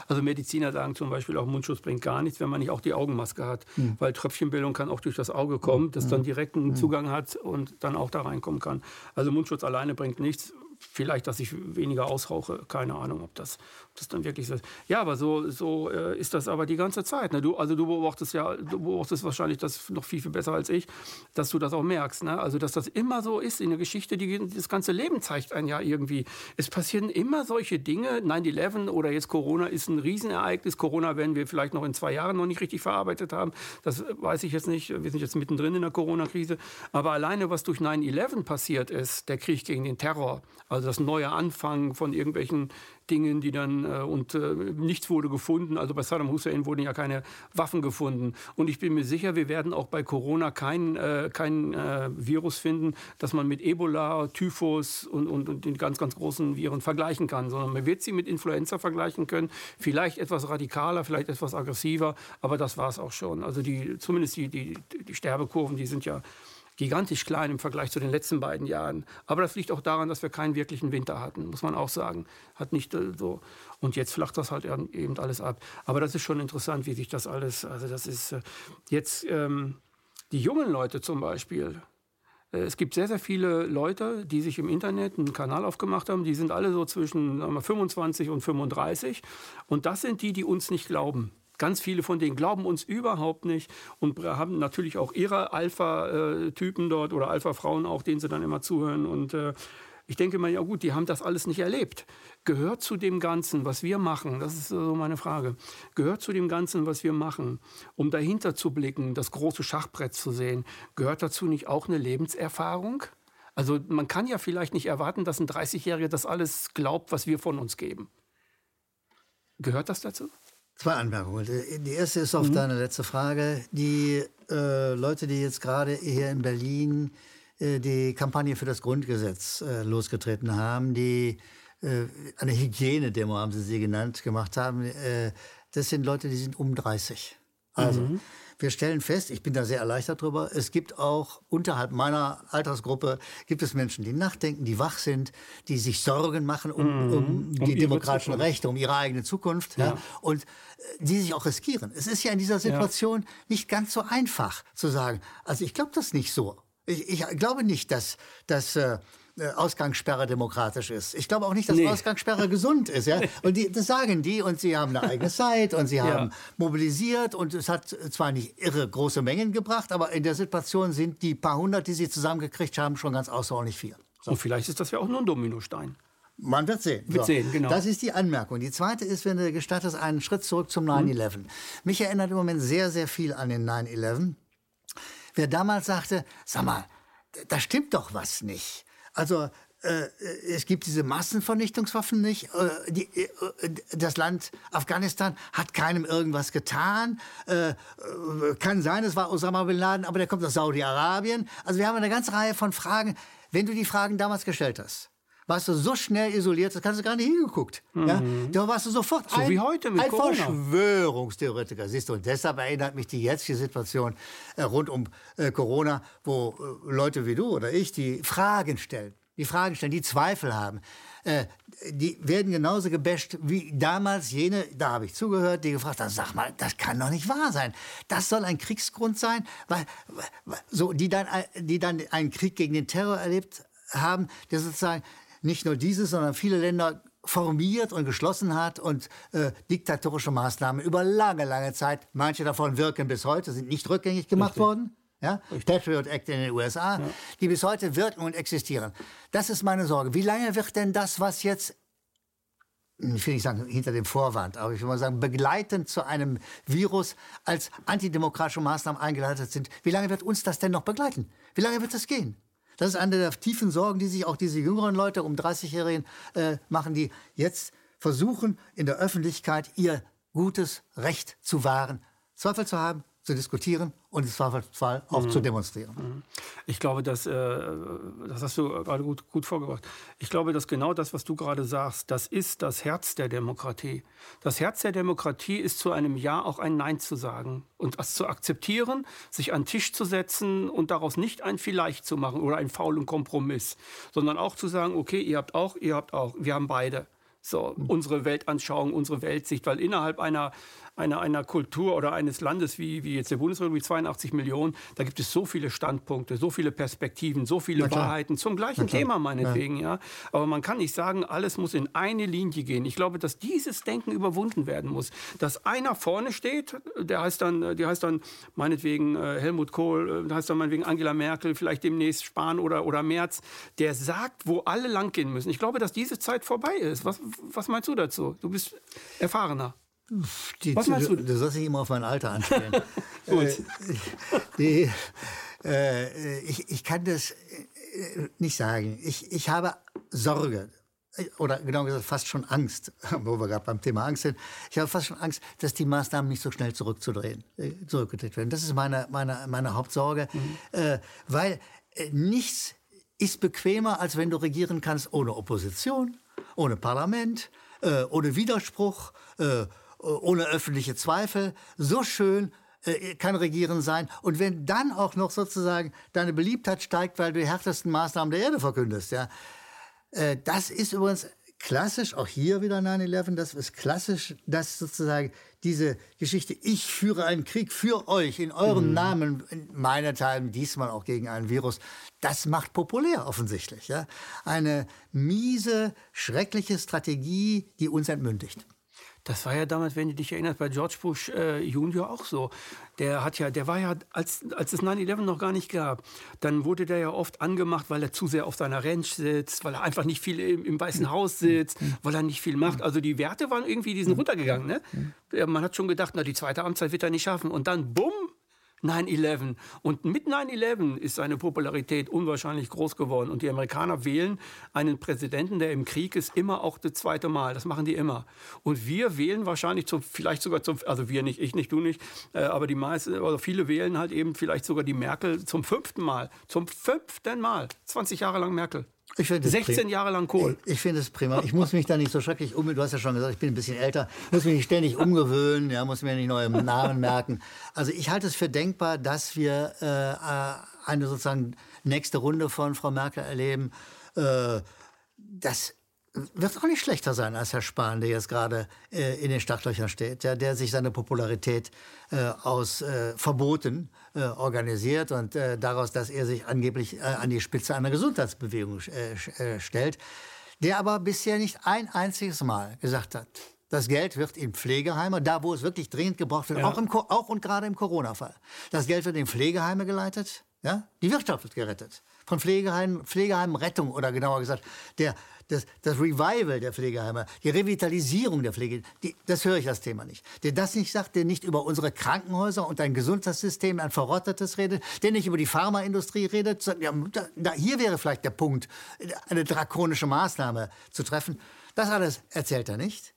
Also Mediziner sagen zum Beispiel, auch Mundschutz bringt gar nichts, wenn man nicht auch die Augenmaske hat, mhm. weil Tröpfchenbildung kann auch durch das Auge kommen, das dann hm. direkt einen hm. Zugang hat und dann auch da reinkommen kann. Also Mundschutz alleine bringt nichts vielleicht, dass ich weniger ausrauche. Keine Ahnung, ob das, das dann wirklich so ist. Ja, aber so, so äh, ist das aber die ganze Zeit. Ne? Du, also du beobachtest ja, du beobachtest wahrscheinlich das noch viel, viel besser als ich, dass du das auch merkst. Ne? Also, dass das immer so ist in der Geschichte, die, das ganze Leben zeigt ein ja irgendwie. Es passieren immer solche Dinge. 9-11 oder jetzt Corona ist ein Riesenereignis. Corona werden wir vielleicht noch in zwei Jahren noch nicht richtig verarbeitet haben. Das weiß ich jetzt nicht. Wir sind jetzt mittendrin in der Corona-Krise. Aber alleine, was durch 9-11 passiert ist, der Krieg gegen den Terror, also das neue Anfangen von irgendwelchen Dingen, die dann äh, und äh, nichts wurde gefunden. Also bei Saddam Hussein wurden ja keine Waffen gefunden. Und ich bin mir sicher, wir werden auch bei Corona kein, äh, kein äh, Virus finden, das man mit Ebola, Typhus und, und, und, den ganz, ganz großen Viren vergleichen kann, sondern man wird sie mit Influenza vergleichen können. Vielleicht etwas radikaler, vielleicht etwas aggressiver, aber das war es auch schon. Also die, zumindest die, die, die Sterbekurven, die sind ja gigantisch klein im Vergleich zu den letzten beiden Jahren. Aber das liegt auch daran, dass wir keinen wirklichen Winter hatten, muss man auch sagen. Hat nicht äh, so. Und jetzt flacht das halt eben alles ab. Aber das ist schon interessant, wie sich das alles, also das ist äh, jetzt ähm, die jungen Leute zum Beispiel. Äh, es gibt sehr, sehr viele Leute, die sich im Internet einen Kanal aufgemacht haben. Die sind alle so zwischen wir, 25 und 35. Und das sind die, die uns nicht glauben. Ganz viele von denen glauben uns überhaupt nicht und haben natürlich auch ihre Alpha-Typen dort oder Alpha-Frauen auch, denen sie dann immer zuhören. Und äh, ich denke mal, ja gut, die haben das alles nicht erlebt. Gehört zu dem Ganzen, was wir machen, das ist so meine Frage, gehört zu dem Ganzen, was wir machen, um dahinter zu blicken, das große Schachbrett zu sehen, gehört dazu nicht auch eine Lebenserfahrung? Also man kann ja vielleicht nicht erwarten, dass ein 30-Jähriger das alles glaubt, was wir von uns geben. Gehört das dazu? Zwei Anmerkungen. Die erste ist auf mhm. deine letzte Frage. Die äh, Leute, die jetzt gerade hier in Berlin äh, die Kampagne für das Grundgesetz äh, losgetreten haben, die äh, eine Hygienedemo, haben sie sie genannt, gemacht haben, äh, das sind Leute, die sind um 30. Also, mhm. Wir stellen fest, ich bin da sehr erleichtert drüber, es gibt auch unterhalb meiner Altersgruppe, gibt es Menschen, die nachdenken, die wach sind, die sich Sorgen machen um, mhm. um die um demokratischen Zukunft. Rechte, um ihre eigene Zukunft. Ja. ja. Und äh, die sich auch riskieren. Es ist ja in dieser Situation ja. nicht ganz so einfach zu sagen, also ich glaube das nicht so. Ich, ich glaube nicht, dass, dass äh, Ausgangssperre demokratisch ist. Ich glaube auch nicht, dass nee. Ausgangssperre gesund ist. Ja? (laughs) Und die, das sagen die und sie haben eine eigene Zeit und sie haben ja. mobilisiert und es hat zwar nicht irre große Mengen gebracht, aber in der Situation sind die paar hundert, die sie zusammengekriegt haben, schon ganz außerordentlich viel. So. Und vielleicht ist das ja auch nur ein Dominostein. Man wird sehen. Wird so. sehen, genau. Das ist die Anmerkung. Die zweite ist, wenn du gestattest, einen Schritt zurück zum 9-11. Mhm. Mich erinnert im Moment sehr, sehr viel an den 9-11. Wer damals sagte, sag mal, da stimmt doch was nicht. Also äh, es gibt diese Massenvernichtungswaffen nicht. Äh, äh, das Land Afghanistan hat keinem irgendwas getan. Äh, kann sein, es war Osama bin Laden, aber der kommt aus Saudi-Arabien. Also wir haben eine ganze Reihe von Fragen. Wenn du die Fragen damals gestellt hast, warst du so schnell isoliert, das kannst du gar nicht hingeguckt. Mhm. Ja? Da warst du sofort so ein, wie heute mit ein Corona. Verschwörungstheoretiker. Siehst du, und deshalb erinnert mich die jetzige Situation äh, rund um äh, Corona, wo äh, Leute wie du oder ich die Fragen stellen die Fragen stellen, die Zweifel haben, äh, die werden genauso gebasht wie damals jene, da habe ich zugehört, die gefragt haben, sag mal, das kann doch nicht wahr sein. Das soll ein Kriegsgrund sein, weil, so, die, dann, die dann einen Krieg gegen den Terror erlebt haben, der sozusagen nicht nur dieses, sondern viele Länder formiert und geschlossen hat und äh, diktatorische Maßnahmen über lange, lange Zeit, manche davon wirken bis heute, sind nicht rückgängig gemacht Richtig. worden ja? Patriot Act in den USA, ja. die bis heute wirken und existieren. Das ist meine Sorge. Wie lange wird denn das, was jetzt ich will nicht sagen hinter dem Vorwand, aber ich will mal sagen, begleitend zu einem Virus als antidemokratische Maßnahmen eingeleitet sind. Wie lange wird uns das denn noch begleiten? Wie lange wird das gehen? Das ist eine der tiefen Sorgen, die sich auch diese jüngeren Leute um 30-Jährigen äh, machen, die jetzt versuchen, in der Öffentlichkeit ihr gutes Recht zu wahren, Zweifel zu haben, zu diskutieren und im Zweifelsfall auch mhm. zu demonstrieren. Mhm. Ich glaube, dass, äh, das hast du gerade gut, gut vorgebracht. Ich glaube, dass genau das, was du gerade sagst, das ist das Herz der Demokratie. Das Herz der Demokratie ist zu einem Ja auch ein Nein zu sagen und das zu akzeptieren, sich an den Tisch zu setzen und daraus nicht ein Vielleicht zu machen oder einen faulen Kompromiss, sondern auch zu sagen, okay, ihr habt auch, ihr habt auch, wir haben beide. So, mhm. unsere Weltanschauung, unsere Weltsicht, weil innerhalb einer, einer, einer Kultur oder eines Landes wie, wie jetzt der Bundesrepublik, 82 Millionen, da gibt es so viele Standpunkte, so viele Perspektiven, so viele Wahrheiten zum gleichen Thema meinetwegen. Ja. ja. Aber man kann nicht sagen, alles muss in eine Linie gehen. Ich glaube, dass dieses Denken überwunden werden muss. Dass einer vorne steht, der heißt dann, der heißt dann meinetwegen äh, Helmut Kohl, äh, der heißt dann meinetwegen Angela Merkel, vielleicht demnächst Spahn oder, oder Merz, der sagt, wo alle langgehen müssen. Ich glaube, dass diese Zeit vorbei ist. Was, was meinst du dazu? Du bist erfahrener. Die, Was meinst du? Du, du sollst nicht immer auf mein Alter anspielen. (laughs) Gut. Äh, die, äh, ich, ich kann das äh, nicht sagen. Ich, ich habe Sorge oder genau gesagt fast schon Angst, (laughs) wo wir gerade beim Thema Angst sind. Ich habe fast schon Angst, dass die Maßnahmen nicht so schnell zurückzudrehen, äh, zurückgedreht werden. Das ist meine, meine, meine Hauptsorge, mhm. äh, weil äh, nichts ist bequemer, als wenn du regieren kannst ohne Opposition, ohne Parlament, äh, ohne Widerspruch äh, ohne öffentliche Zweifel. So schön äh, kann Regieren sein. Und wenn dann auch noch sozusagen deine Beliebtheit steigt, weil du die härtesten Maßnahmen der Erde verkündest, ja, äh, das ist übrigens klassisch, auch hier wieder 9-11, das ist klassisch, dass sozusagen diese Geschichte, ich führe einen Krieg für euch in eurem mhm. Namen, in meinethalben diesmal auch gegen ein Virus, das macht populär offensichtlich. Ja? Eine miese, schreckliche Strategie, die uns entmündigt. Das war ja damals, wenn du dich erinnerst, bei George Bush äh, Junior auch so. Der hat ja, der war ja, als, als es 9-11 noch gar nicht gab, dann wurde der ja oft angemacht, weil er zu sehr auf seiner Ranch sitzt, weil er einfach nicht viel im, im Weißen Haus sitzt, weil er nicht viel macht. Also die Werte waren irgendwie, die sind runtergegangen. Ne? Man hat schon gedacht, na, die zweite Amtszeit wird er nicht schaffen. Und dann, bumm, 9-11. Und mit 9-11 ist seine Popularität unwahrscheinlich groß geworden. Und die Amerikaner wählen einen Präsidenten, der im Krieg ist, immer auch das zweite Mal. Das machen die immer. Und wir wählen wahrscheinlich zum, vielleicht sogar zum, also wir nicht, ich nicht, du nicht, äh, aber die meisten, oder viele wählen halt eben vielleicht sogar die Merkel zum fünften Mal. Zum fünften Mal. 20 Jahre lang Merkel. 16 Jahre lang Kohl. Ich, ich finde es prima. Ich muss mich da nicht so schrecklich um. Du hast ja schon gesagt, ich bin ein bisschen älter. Muss mich nicht ständig umgewöhnen. Ja, muss mir nicht neue Namen merken. Also ich halte es für denkbar, dass wir äh, eine sozusagen nächste Runde von Frau Merkel erleben. Äh, das wird auch nicht schlechter sein als Herr Spahn, der jetzt gerade äh, in den Startlöchern steht, ja, der sich seine Popularität äh, aus äh, Verboten äh, organisiert und äh, daraus, dass er sich angeblich äh, an die Spitze einer Gesundheitsbewegung stellt, der aber bisher nicht ein einziges Mal gesagt hat, das Geld wird in Pflegeheime, da wo es wirklich dringend gebraucht wird, ja. auch, im, auch und gerade im Corona-Fall. Das Geld wird in Pflegeheime geleitet Ja? Die Wirtschaft wird gerettet. Von Pflegeheimen, Pflegeheimen Rettung oder genauer gesagt, der, das, das Revival der Pflegeheime, die Revitalisierung der Pflege, die, das höre ich das Thema nicht. Der das nicht sagt, der nicht über unsere Krankenhäuser und ein Gesundheitssystem, ein verrottetes redet, der nicht über die Pharmaindustrie redet. Da, hier wäre vielleicht der Punkt, eine drakonische Maßnahme zu treffen. Das alles erzählt er nicht,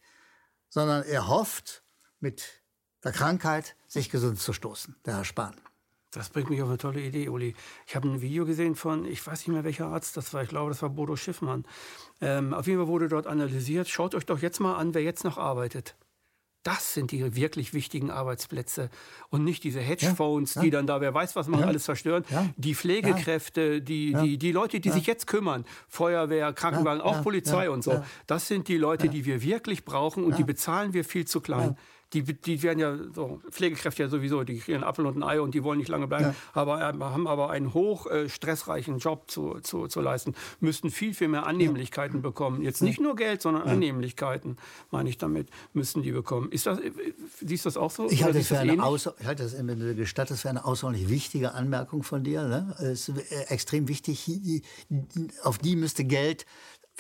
sondern er hofft, mit der Krankheit sich gesund zu stoßen, der Herr Spahn. Das bringt mich auf eine tolle Idee, Uli. Ich habe ein Video gesehen von, ich weiß nicht mehr welcher Arzt das war, ich glaube, das war Bodo Schiffmann. Ähm, auf jeden Fall wurde dort analysiert, schaut euch doch jetzt mal an, wer jetzt noch arbeitet. Das sind die wirklich wichtigen Arbeitsplätze und nicht diese Hedgefonds, ja, ja. die dann da, wer weiß, was man ja, alles zerstören. Die Pflegekräfte, die, die, die Leute, die sich jetzt kümmern, Feuerwehr, Krankenwagen, auch Polizei und so. Das sind die Leute, die wir wirklich brauchen und die bezahlen wir viel zu klein die, die werden ja so, Pflegekräfte ja sowieso, die kriegen einen Apfel und ein Ei und die wollen nicht lange bleiben, ja. aber äh, haben aber einen hoch äh, stressreichen Job zu, zu, zu leisten, müssten viel, viel mehr Annehmlichkeiten ja. bekommen. Jetzt nicht nur Geld, sondern ja. Annehmlichkeiten, meine ich damit, müssen die bekommen. Ist das, äh, siehst du das auch so? Ich halte, das für eine außer, ich halte das, wenn du gestattest, für eine außerordentlich wichtige Anmerkung von dir. Ne? Es ist extrem wichtig, auf die müsste Geld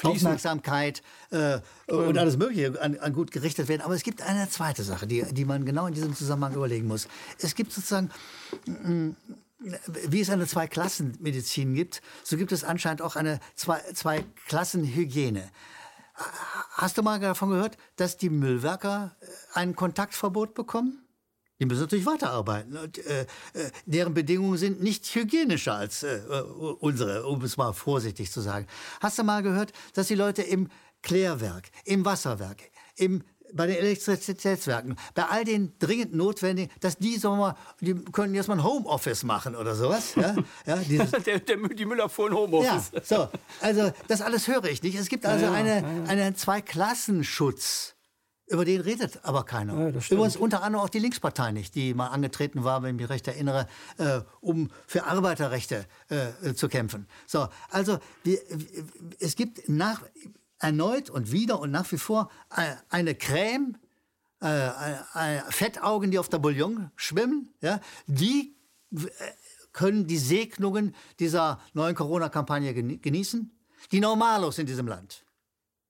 Fließen. Aufmerksamkeit äh, und alles Mögliche an, an, gut gerichtet werden. Aber es gibt eine zweite Sache, die, die man genau in diesem Zusammenhang überlegen muss. Es gibt sozusagen, wie es eine Zwei-Klassen-Medizin gibt, so gibt es anscheinend auch eine Zwei-Klassen-Hygiene. Hast du mal davon gehört, dass die Müllwerker äh, ein Kontaktverbot bekommen? Die müssen natürlich weiterarbeiten. Und, äh, äh, deren Bedingungen sind nicht hygienischer als äh, unsere, um es mal vorsichtig zu sagen. Hast du mal gehört, dass die Leute im Klärwerk, im Wasserwerk, im bei den Elektrizitätswerken, bei all den dringend notwendigen, dass die, sagen wir mal, die können jetzt mal ein Homeoffice machen oder sowas. Ja? (laughs) Ja, der, der, die Müller vor ein Homeoffice. Ja, so. Also, das alles höre ich nicht. Es gibt also ja, eine, einen Zweiklassenschutz über den redet aber keiner. Ja, Übrigens unter anderem auch die Linkspartei nicht, die mal angetreten war, wenn ich mich recht erinnere, äh, um für Arbeiterrechte äh, zu kämpfen. So, also die, es gibt nach, erneut und wieder und nach wie vor äh, eine Creme, äh, äh, Fettaugen, die auf der Bouillon schwimmen, ja, die äh, können die Segnungen dieser neuen Corona-Kampagne genießen. Die Normalos in diesem Land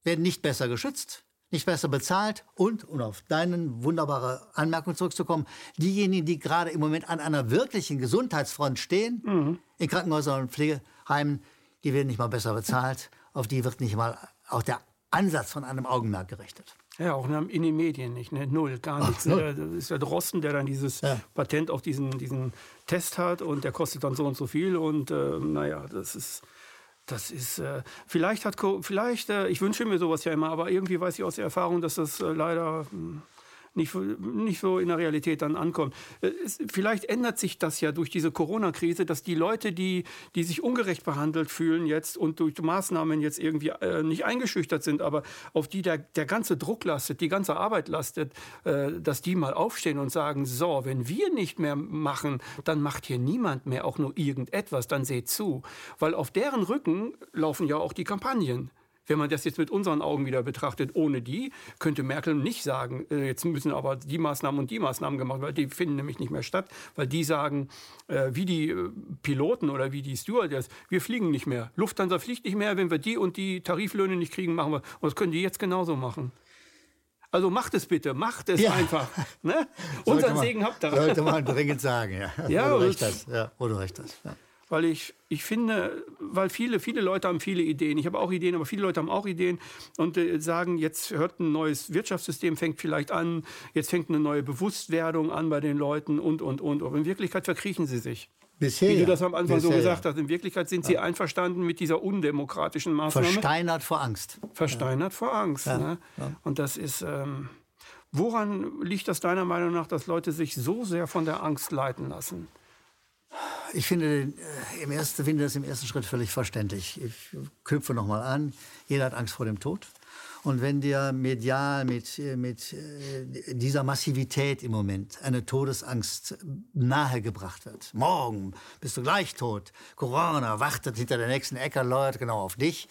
werden nicht besser geschützt nicht besser bezahlt und, um auf deine wunderbare Anmerkung zurückzukommen, diejenigen, die gerade im Moment an einer wirklichen Gesundheitsfront stehen, mhm. in Krankenhäusern und Pflegeheimen, die werden nicht mal besser bezahlt, auf die wird nicht mal auch der Ansatz von einem Augenmerk gerichtet. Ja, auch in den Medien nicht, ne? null, gar nichts. Ach, null. Das ist der Drosten, der dann dieses ja. Patent auf diesen, diesen Test hat und der kostet dann so und so viel und äh, naja, das ist das ist, äh, vielleicht hat, vielleicht, äh, ich wünsche mir sowas ja immer, aber irgendwie weiß ich aus der Erfahrung, dass das äh, leider mh, hm, nicht, nicht so in der Realität dann ankommt. Äh, vielleicht ändert sich das ja durch diese Corona-Krise, dass die Leute, die, die sich ungerecht behandelt fühlen jetzt und durch Maßnahmen jetzt irgendwie äh, nicht eingeschüchtert sind, aber auf die der, der ganze Druck lastet, die ganze Arbeit lastet, äh, dass die mal aufstehen und sagen, so, wenn wir nicht mehr machen, dann macht hier niemand mehr auch nur irgendetwas, dann seht zu. Weil auf deren Rücken laufen ja auch die Kampagnen. Wenn man das jetzt mit unseren Augen wieder betrachtet, ohne die, könnte Merkel nicht sagen, äh, jetzt müssen aber die Maßnahmen und die Maßnahmen gemacht werden, weil die finden nämlich nicht mehr statt, weil die sagen, äh, wie die äh, Piloten oder wie die Stewardess, wir fliegen nicht mehr. Lufthansa fliegt nicht mehr, wenn wir die und die Tariflöhne nicht kriegen, machen wir. Und das können die jetzt genauso machen. Also macht es bitte, macht es ja. einfach. Ne? Unseren Segen habt ihr. Sollte man dringend sagen, ja. ja wo du recht hast. Ja, wo du recht hast. Ja weil ich, ich finde, weil viele, viele Leute haben viele Ideen. Ich habe auch Ideen, aber viele Leute haben auch Ideen und äh, sagen, jetzt hört ein neues Wirtschaftssystem, fängt vielleicht an, jetzt fängt eine neue Bewusstwerdung an bei den Leuten und, und, und. Aber in Wirklichkeit verkriechen sie sich. Bisher, Wie du das am Anfang Bisher, so gesagt hast. In Wirklichkeit sind sie ja. einverstanden mit dieser undemokratischen Maßnahme. Versteinert vor Angst. Versteinert ja. vor Angst. Ja. Ne? Und das ist. Ähm, woran liegt das deiner Meinung nach, dass Leute sich so sehr von der Angst leiten lassen? Ich finde, äh, im ersten, finde das im ersten Schritt völlig verständlich. Ich knüpfe nochmal an. Jeder hat Angst vor dem Tod. Und wenn dir medial mit, mit äh, dieser Massivität im Moment eine Todesangst nahegebracht wird, morgen bist du gleich tot, Corona wartet hinter der nächsten Ecke, Leute, genau auf dich.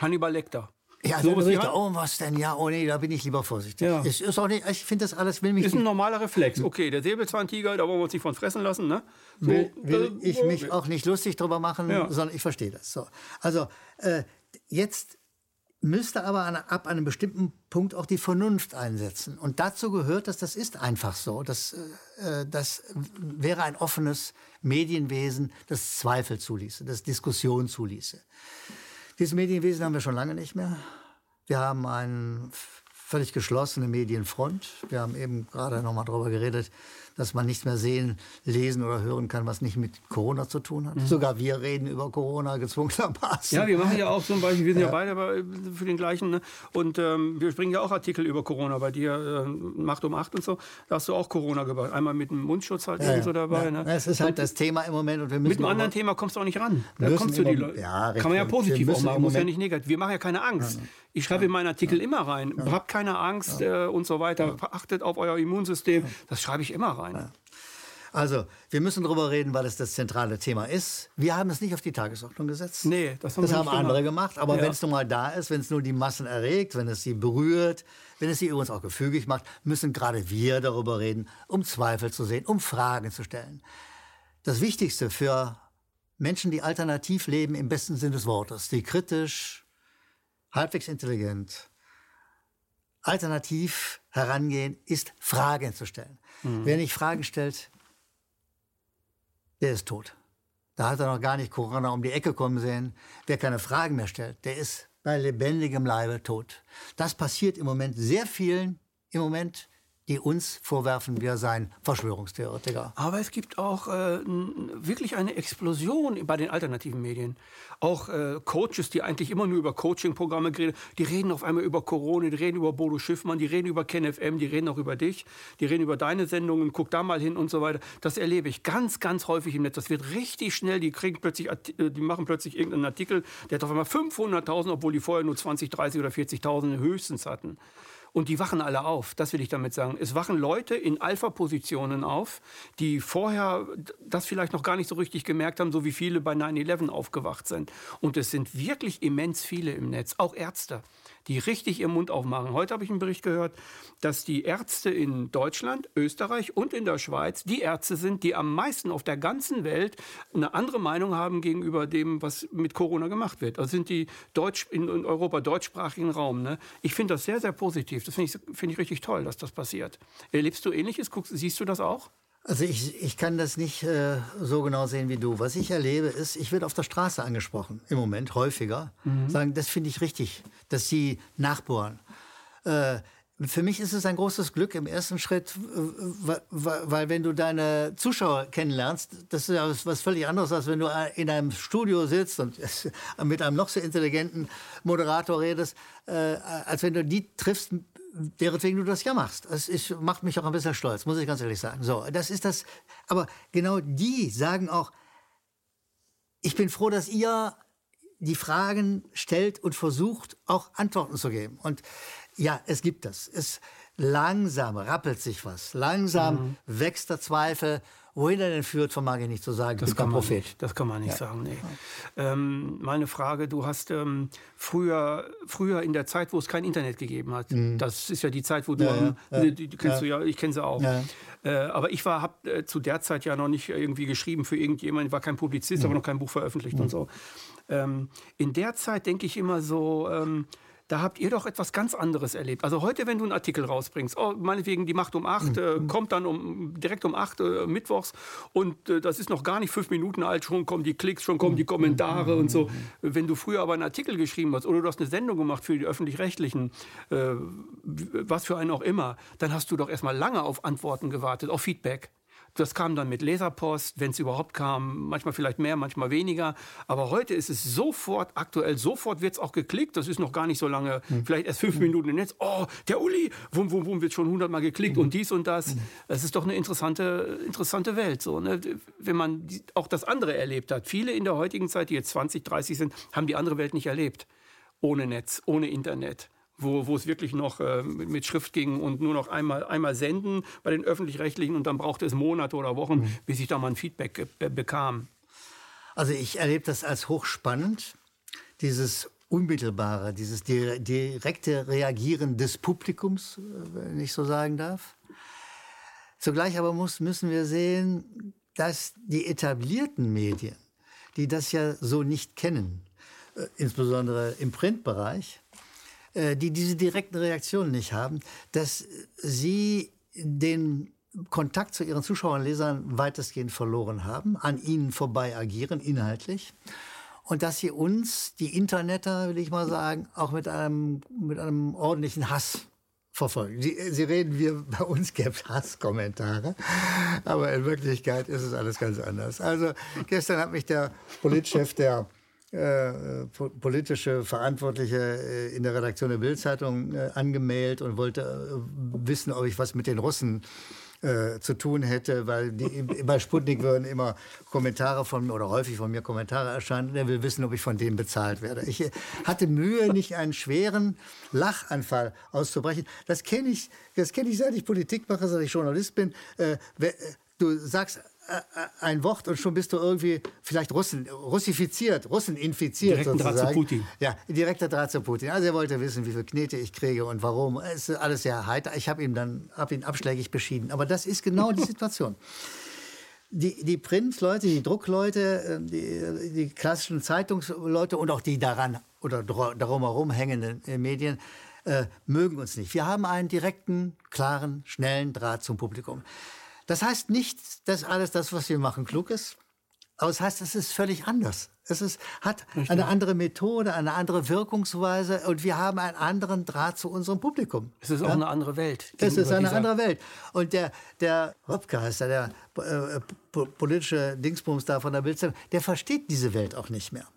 Hannibal Lecter. Ja, so Richter, oh, was denn? Ja, oh nee, da bin ich lieber vorsichtig. Ja. Ich, ist auch nicht, ich finde das alles, will mich Ist ein normaler Reflex. Okay, der Säbelzahntiger, da wollen wir uns nicht von fressen lassen, ne? So, will, will äh, ich mich auch nicht lustig drüber machen, ja. sondern ich verstehe das. So. Also, äh, jetzt müsste aber an, ab einem bestimmten Punkt auch die Vernunft einsetzen. Und dazu gehört, dass das ist einfach so. Das, äh, das wäre ein offenes Medienwesen, das Zweifel zuließe, das Diskussion zuließe. Dieses Medienwesen haben wir schon lange nicht mehr. Wir haben eine völlig geschlossene Medienfront. Wir haben eben gerade noch mal darüber geredet, dass man nichts mehr sehen, lesen oder hören kann, was nicht mit Corona zu tun hat. Mhm. Sogar wir reden über Corona gezwungenermaßen. Ja, wir machen ja auch zum Beispiel, wir sind ja, ja beide für den gleichen. Ne? Und ähm, wir bringen ja auch Artikel über Corona bei dir, äh, Macht um Acht und so. Da hast du auch Corona gebracht. Einmal mit dem Mundschutz halt ja, so dabei. Ja. Ne? Es ist halt und das Thema im Moment. Und wir müssen mit einem anderen Thema kommst du auch nicht ran. Da kommst du die Leute. Ja, Kann man ja positiv auch machen, muss ja nicht negativ. Wir machen ja keine Angst. Ich schreibe in meinen Artikel immer rein. Habt keine Angst äh, und so weiter. Achtet auf euer Immunsystem. Das schreibe ich immer rein. Also, wir müssen darüber reden, weil es das zentrale Thema ist. Wir haben es nicht auf die Tagesordnung gesetzt. Nee, das haben, das haben andere gemacht. Aber ja. wenn es nun mal da ist, wenn es nur die Massen erregt, wenn es sie berührt, wenn es sie übrigens auch gefügig macht, müssen gerade wir darüber reden, um Zweifel zu sehen, um Fragen zu stellen. Das Wichtigste für Menschen, die alternativ leben im besten Sinne des Wortes, die kritisch, halbwegs intelligent, alternativ herangehen, ist Fragen zu stellen. Mhm. Wer nicht Fragen stellt, der ist tot. Da hat er noch gar nicht Corona um die Ecke kommen sehen. Wer keine Fragen mehr stellt, der ist bei lebendigem Leibe tot. Das passiert im Moment sehr vielen, im Moment die uns vorwerfen, wir seien Verschwörungstheoretiker. Aber es gibt auch äh, wirklich eine Explosion bei den alternativen Medien. Auch äh, Coaches, die eigentlich immer nur über Coaching-Programme reden, die reden auf einmal über Corona, die reden über Bodo Schiffmann, die reden über KenFM, die reden auch über dich, die reden über deine Sendungen, guck da mal hin und so weiter. Das erlebe ich ganz, ganz häufig im Netz. Das wird richtig schnell, die kriegen plötzlich, äh, die machen plötzlich irgendeinen Artikel, der hat auf einmal 500.000, obwohl die vorher nur 20, 30 oder 40.000 höchstens hatten. Und die wachen alle auf, das will ich damit sagen. Es wachen Leute in Alpha-Positionen auf, die vorher das vielleicht noch gar nicht so richtig gemerkt haben, so wie viele bei 9-11 aufgewacht sind. Und es sind wirklich immens viele im Netz, auch Ärzte die richtig ihren Mund aufmachen. Heute habe ich einen Bericht gehört, dass die Ärzte in Deutschland, Österreich und in der Schweiz die Ärzte sind, die am meisten auf der ganzen Welt eine andere Meinung haben gegenüber dem, was mit Corona gemacht wird. Also sind die Deutsch, in, Europa deutschsprachigen Raum. Ne? Ich finde das sehr, sehr positiv. Das finde ich, find ich richtig toll, dass das passiert. Erlebst du Ähnliches? Guckst, siehst du das auch? Also ich, ich kann das nicht äh, so genau sehen wie du. Was ich erlebe, ist, ich werde auf der Straße angesprochen, im Moment häufiger. Mhm. Sagen, das finde ich richtig, dass sie nachbohren. Äh, für mich ist es ein großes Glück im ersten Schritt, weil, weil wenn du deine Zuschauer kennenlernst, das ist ja was völlig anderes, als wenn du in einem Studio sitzt und (laughs) mit einem noch so intelligenten Moderator redest, äh, als wenn du die triffst, deretwegen du das ja machst. Das ist, macht mich auch ein bisschen stolz, muss ich ganz ehrlich sagen. So, das ist das. Aber genau die sagen auch, ich bin froh, dass ihr die Fragen stellt und versucht, auch Antworten zu geben. Und ja, es gibt das. Es langsam rappelt sich was. Langsam mhm. wächst der Zweifel. Wohin er denn führt, vermag ich nicht zu sagen. Das, kann man, Prophet. Nicht, das kann man nicht ja. sagen. Nee. Ähm, meine Frage, du hast ähm, früher, früher in der Zeit, wo es kein Internet gegeben hat, mhm. das ist ja die Zeit, wo du, ja, ja. Die, die, kennst du ja, ich kenne sie auch. Äh, aber ich habe äh, zu der Zeit ja noch nicht irgendwie geschrieben für irgendjemanden, war kein Publizist, mhm. aber noch kein Buch veröffentlicht und mhm. so. Ähm, in der Zeit denke ich immer so, ähm, da habt ihr doch etwas ganz anderes erlebt. Also heute, wenn du einen Artikel rausbringst, oh, meinetwegen die Macht um acht, äh, kommt dann um, direkt um acht äh, mittwochs und äh, das ist noch gar nicht fünf Minuten alt, schon kommen die Klicks, schon kommen die Kommentare und so. Wenn du früher aber einen Artikel geschrieben hast oder du hast eine Sendung gemacht für die Öffentlich-Rechtlichen, äh, was für einen auch immer, dann hast du doch erstmal lange auf Antworten gewartet, auf Feedback. Das kam dann mit Leserpost, wenn es überhaupt kam, manchmal vielleicht mehr, manchmal weniger. Aber heute ist es sofort aktuell, sofort wird es auch geklickt. Das ist noch gar nicht so lange, mhm. vielleicht erst fünf mhm. Minuten im Netz. Oh, der Uli, wum, wum, wum, wird schon hundertmal geklickt mhm. und dies und das. Mhm. Es ist doch eine interessante, interessante Welt. So, ne? Wenn man auch das andere erlebt hat. Viele in der heutigen Zeit, die jetzt 20, 30 sind, haben die andere Welt nicht erlebt. Ohne Netz, ohne Internet wo, wo es wirklich noch äh, mit Schrift ging und nur noch einmal, einmal senden bei den öffentlich-rechtlichen und dann brauchte es Monate oder Wochen, mhm. bis ich da mal ein Feedback äh, bekam. Also ich erlebe das als hochspannend, dieses unmittelbare, dieses direkte Reagieren des Publikums, wenn ich so sagen darf. Zugleich aber muss, müssen wir sehen, dass die etablierten Medien, die das ja so nicht kennen, äh, insbesondere im Printbereich, äh, die diese direkten Reaktionen nicht haben, dass sie den Kontakt zu ihren Zuschauern und Lesern weitestgehend verloren haben, an ihnen vorbei agieren, inhaltlich. Und dass sie uns, die Interneter, will ich mal sagen, auch mit einem, mit einem ordentlichen Hass verfolgen. Sie, Sie reden, wir, bei uns gäbe Hasskommentare, aber in Wirklichkeit ist es alles ganz anders. Also gestern hat mich der Politchef der äh, politische Verantwortliche äh, in der Redaktion der Bildzeitung äh, angemeldet und wollte äh, wissen, ob ich was mit den Russen äh, zu tun hätte, weil die, bei Sputnik würden immer Kommentare von mir oder häufig von mir Kommentare erscheinen. Er will wissen, ob ich von denen bezahlt werde. Ich hatte Mühe, nicht einen schweren Lachanfall auszubrechen. Das kenne ich, das kenne ich, seit ich Politik mache, seit ich Journalist bin. Du sagst ein Wort und schon bist du irgendwie vielleicht Russen, russifiziert, Russen infiziert Direkten sozusagen. Draht zu Putin. Ja, direkter Draht zu Putin. Also er wollte wissen, wie viel Knete ich kriege und warum. Es ist alles sehr heiter. Ich habe ihm dann hab ihn abschlägig beschieden. Aber das ist genau die Situation. Die, die Printleute, die Druckleute, äh, die, die klassischen Zeitungsleute und auch die daran oder darum herum hängenden äh, Medien äh, mögen uns nicht. Wir haben einen direkten, klaren, schnellen Draht zum Publikum. Das heißt nicht, dass alles das, was wir machen, klug ist. Aber es heißt, es ist völlig anders. Es ist, hat Richtig. eine andere Methode, eine andere Wirkungsweise und wir haben einen anderen Draht zu unserem Publikum. Es ist auch eine andere Welt. Es ist eine andere Welt. Und der, der Röpke heißt er, der äh, politische Dingsbums da von der Bildzeitung, der versteht diese Welt auch nicht mehr.